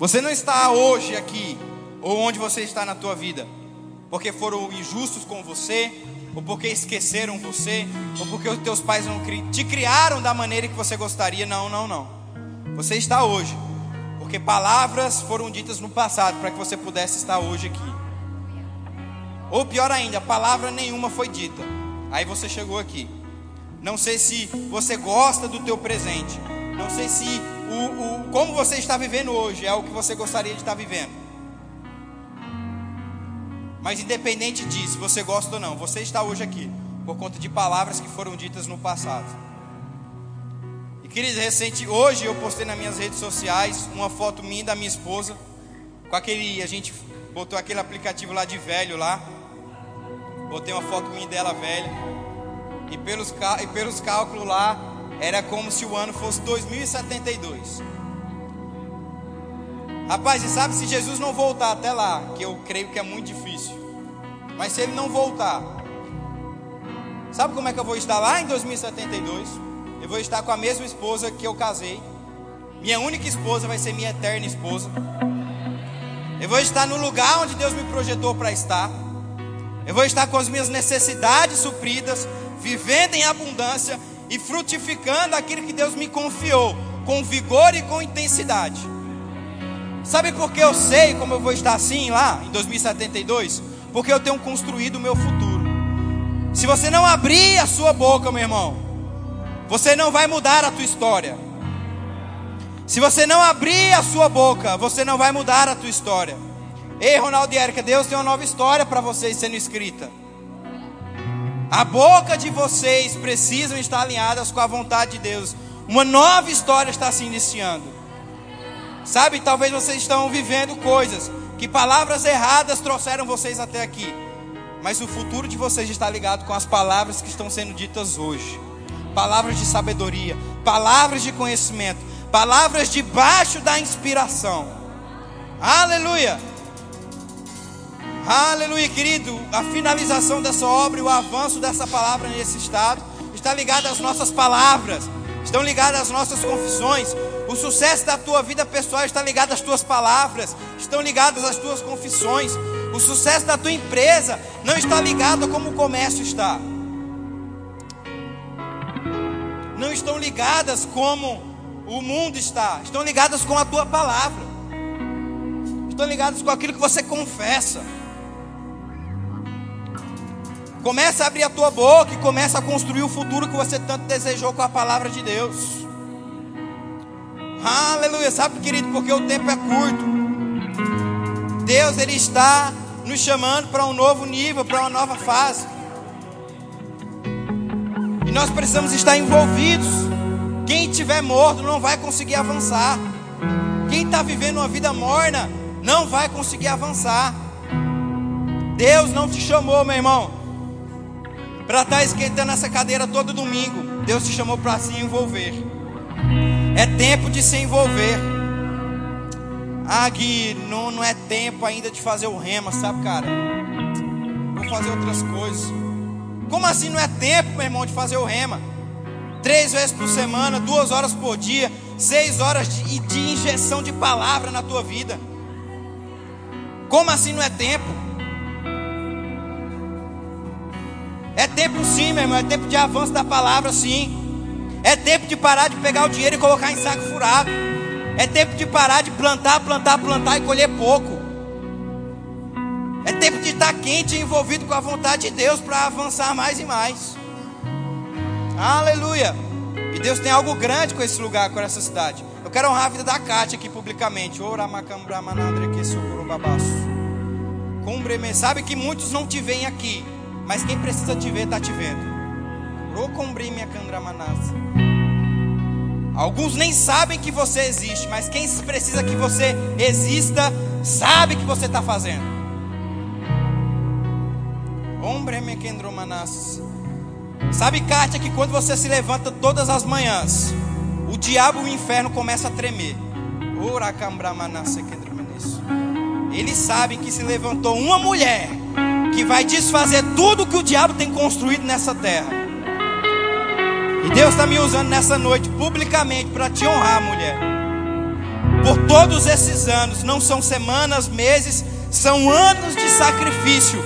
Você não está hoje aqui ou onde você está na tua vida porque foram injustos com você, ou porque esqueceram você, ou porque os teus pais não te criaram da maneira que você gostaria. Não, não, não. Você está hoje porque palavras foram ditas no passado para que você pudesse estar hoje aqui. Ou pior ainda, palavra nenhuma foi dita. Aí você chegou aqui. Não sei se você gosta do teu presente. Não sei se o, o como você está vivendo hoje é o que você gostaria de estar vivendo. Mas independente disso, você gosta ou não, você está hoje aqui por conta de palavras que foram ditas no passado. Queridos, recente, hoje eu postei nas minhas redes sociais uma foto minha e da minha esposa, com aquele, a gente botou aquele aplicativo lá de velho lá, botei uma foto minha dela velha, e pelos, e pelos cálculos lá, era como se o ano fosse 2072. Rapaz, e sabe se Jesus não voltar até lá, que eu creio que é muito difícil, mas se ele não voltar, sabe como é que eu vou estar lá em 2072? Eu vou estar com a mesma esposa que eu casei. Minha única esposa vai ser minha eterna esposa. Eu vou estar no lugar onde Deus me projetou para estar. Eu vou estar com as minhas necessidades supridas, vivendo em abundância e frutificando aquilo que Deus me confiou, com vigor e com intensidade. Sabe por que eu sei como eu vou estar assim lá em 2072? Porque eu tenho construído o meu futuro. Se você não abrir a sua boca, meu irmão, você não vai mudar a tua história. Se você não abrir a sua boca, você não vai mudar a tua história. Ei, Ronaldo e Érica, Deus tem uma nova história para vocês sendo escrita. A boca de vocês precisam estar alinhadas com a vontade de Deus. Uma nova história está se iniciando. Sabe, talvez vocês estão vivendo coisas que palavras erradas trouxeram vocês até aqui. Mas o futuro de vocês está ligado com as palavras que estão sendo ditas hoje palavras de sabedoria, palavras de conhecimento, palavras debaixo da inspiração. Aleluia! Aleluia, querido. A finalização dessa obra e o avanço dessa palavra nesse estado está ligado às nossas palavras, estão ligadas às nossas confissões. O sucesso da tua vida pessoal está ligado às tuas palavras, estão ligadas às tuas confissões. O sucesso da tua empresa não está ligado a como o comércio está. não estão ligadas como o mundo está, estão ligadas com a tua palavra, estão ligadas com aquilo que você confessa. Começa a abrir a tua boca e começa a construir o futuro que você tanto desejou com a palavra de Deus. Aleluia, sabe, querido, porque o tempo é curto. Deus ele está nos chamando para um novo nível, para uma nova fase. E nós precisamos estar envolvidos. Quem estiver morto não vai conseguir avançar. Quem está vivendo uma vida morna não vai conseguir avançar. Deus não te chamou, meu irmão, para estar tá esquentando essa cadeira todo domingo. Deus te chamou para se envolver. É tempo de se envolver. Ah, Gui, não, não é tempo ainda de fazer o rema, sabe, cara? Vou fazer outras coisas. Como assim não é tempo, meu irmão, de fazer o rema? Três vezes por semana, duas horas por dia, seis horas de, de injeção de palavra na tua vida. Como assim não é tempo? É tempo sim, meu irmão, é tempo de avanço da palavra, sim. É tempo de parar de pegar o dinheiro e colocar em saco furado. É tempo de parar de plantar, plantar, plantar e colher pouco. É tempo de estar quente e envolvido com a vontade de Deus para avançar mais e mais. Aleluia. E Deus tem algo grande com esse lugar, com essa cidade. Eu quero honrar a vida da Kátia aqui publicamente. Sabe que muitos não te veem aqui, mas quem precisa te ver está te vendo. Alguns nem sabem que você existe, mas quem precisa que você exista, sabe que você está fazendo. Sabe, Kátia, que quando você se levanta todas as manhãs, o diabo e o inferno começam a tremer. Eles sabem que se levantou uma mulher que vai desfazer tudo que o diabo tem construído nessa terra. E Deus está me usando nessa noite publicamente para te honrar, mulher. Por todos esses anos, não são semanas, meses, são anos de sacrifício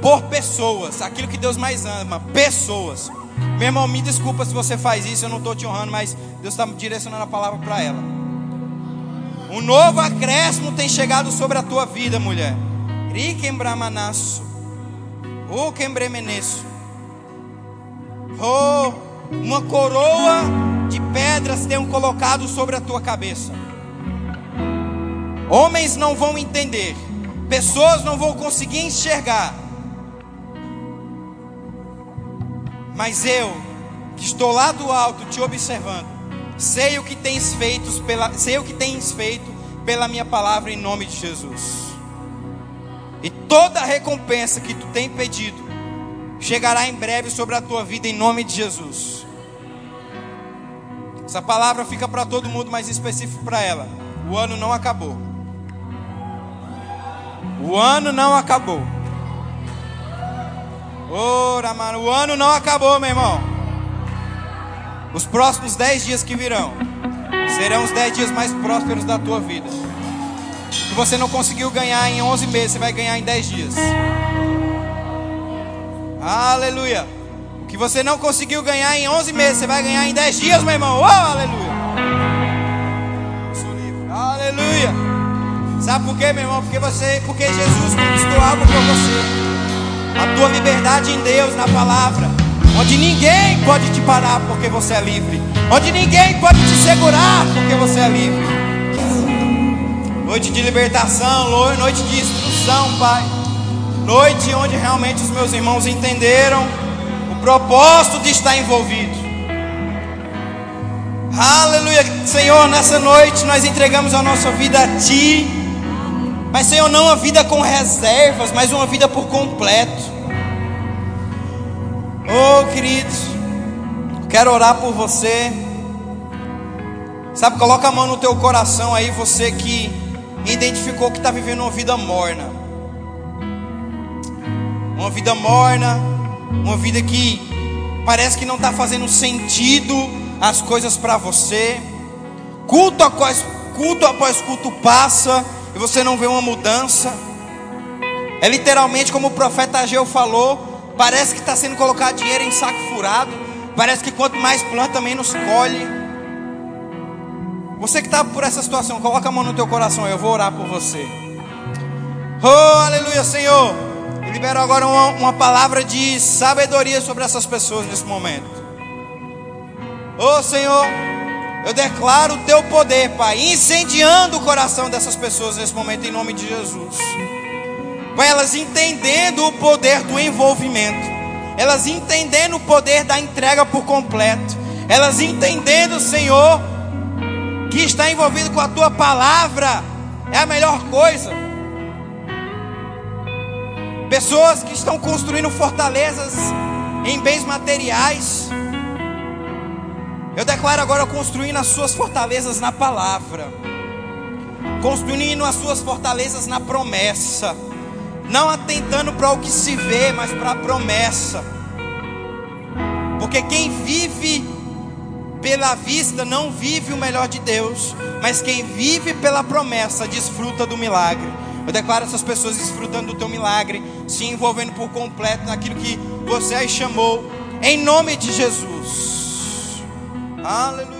por pessoas, aquilo que Deus mais ama, pessoas. Meu irmão, me desculpa se você faz isso, eu não estou te honrando, mas Deus está direcionando a palavra para ela. Um novo acréscimo tem chegado sobre a tua vida, mulher. Riquembramaнаsso. O quembremenesso. Oh, uma coroa de pedras tenham colocado sobre a tua cabeça. Homens não vão entender, pessoas não vão conseguir enxergar. Mas eu, que estou lá do alto te observando, sei o que tens feito pela, sei o que tens feito pela minha palavra em nome de Jesus. E toda a recompensa que tu tem pedido chegará em breve sobre a tua vida em nome de Jesus. Essa palavra fica para todo mundo, mas específico para ela. O ano não acabou. O ano não acabou. Ora, mano, o ano não acabou, meu irmão. Os próximos dez dias que virão serão os dez dias mais prósperos da tua vida. Que você não conseguiu ganhar em 11 meses, você vai ganhar em 10 dias. Aleluia. O que você não conseguiu ganhar em 11 meses, você vai ganhar em 10 dias, meu irmão. Oh, aleluia. Aleluia. Sabe por quê, meu irmão? Porque você, porque Jesus conquistou algo por você. A tua liberdade em Deus, na palavra. Onde ninguém pode te parar porque você é livre. Onde ninguém pode te segurar porque você é livre noite de libertação, noite de instrução, Pai. Noite onde realmente os meus irmãos entenderam o propósito de estar envolvido. Aleluia, Senhor, nessa noite nós entregamos a nossa vida a Ti. Mas, Senhor, não uma vida com reservas, mas uma vida por completo. Oh, queridos, quero orar por você. Sabe, coloca a mão no teu coração aí, você que identificou que está vivendo uma vida morna. Uma vida morna, uma vida que parece que não está fazendo sentido as coisas para você. Culto após culto após culto passa e você não vê uma mudança. É literalmente como o profeta Ageu falou: parece que está sendo colocado dinheiro em saco furado. Parece que quanto mais planta, menos colhe. Você que está por essa situação, coloca a mão no teu coração, eu vou orar por você. Oh, aleluia, Senhor. Eu libero agora uma, uma palavra de sabedoria sobre essas pessoas nesse momento. Oh, Senhor, eu declaro o teu poder, Pai, incendiando o coração dessas pessoas nesse momento, em nome de Jesus. Pai, elas entendendo o poder do envolvimento, elas entendendo o poder da entrega por completo, elas entendendo, Senhor, que está envolvido com a tua palavra é a melhor coisa. Pessoas que estão construindo fortalezas em bens materiais. Eu declaro agora construindo as suas fortalezas na palavra. Construindo as suas fortalezas na promessa. Não atentando para o que se vê, mas para a promessa. Porque quem vive pela vista não vive o melhor de Deus, mas quem vive pela promessa desfruta do milagre. Eu declaro essas pessoas desfrutando do teu milagre, se envolvendo por completo naquilo que você as chamou, em nome de Jesus. Aleluia.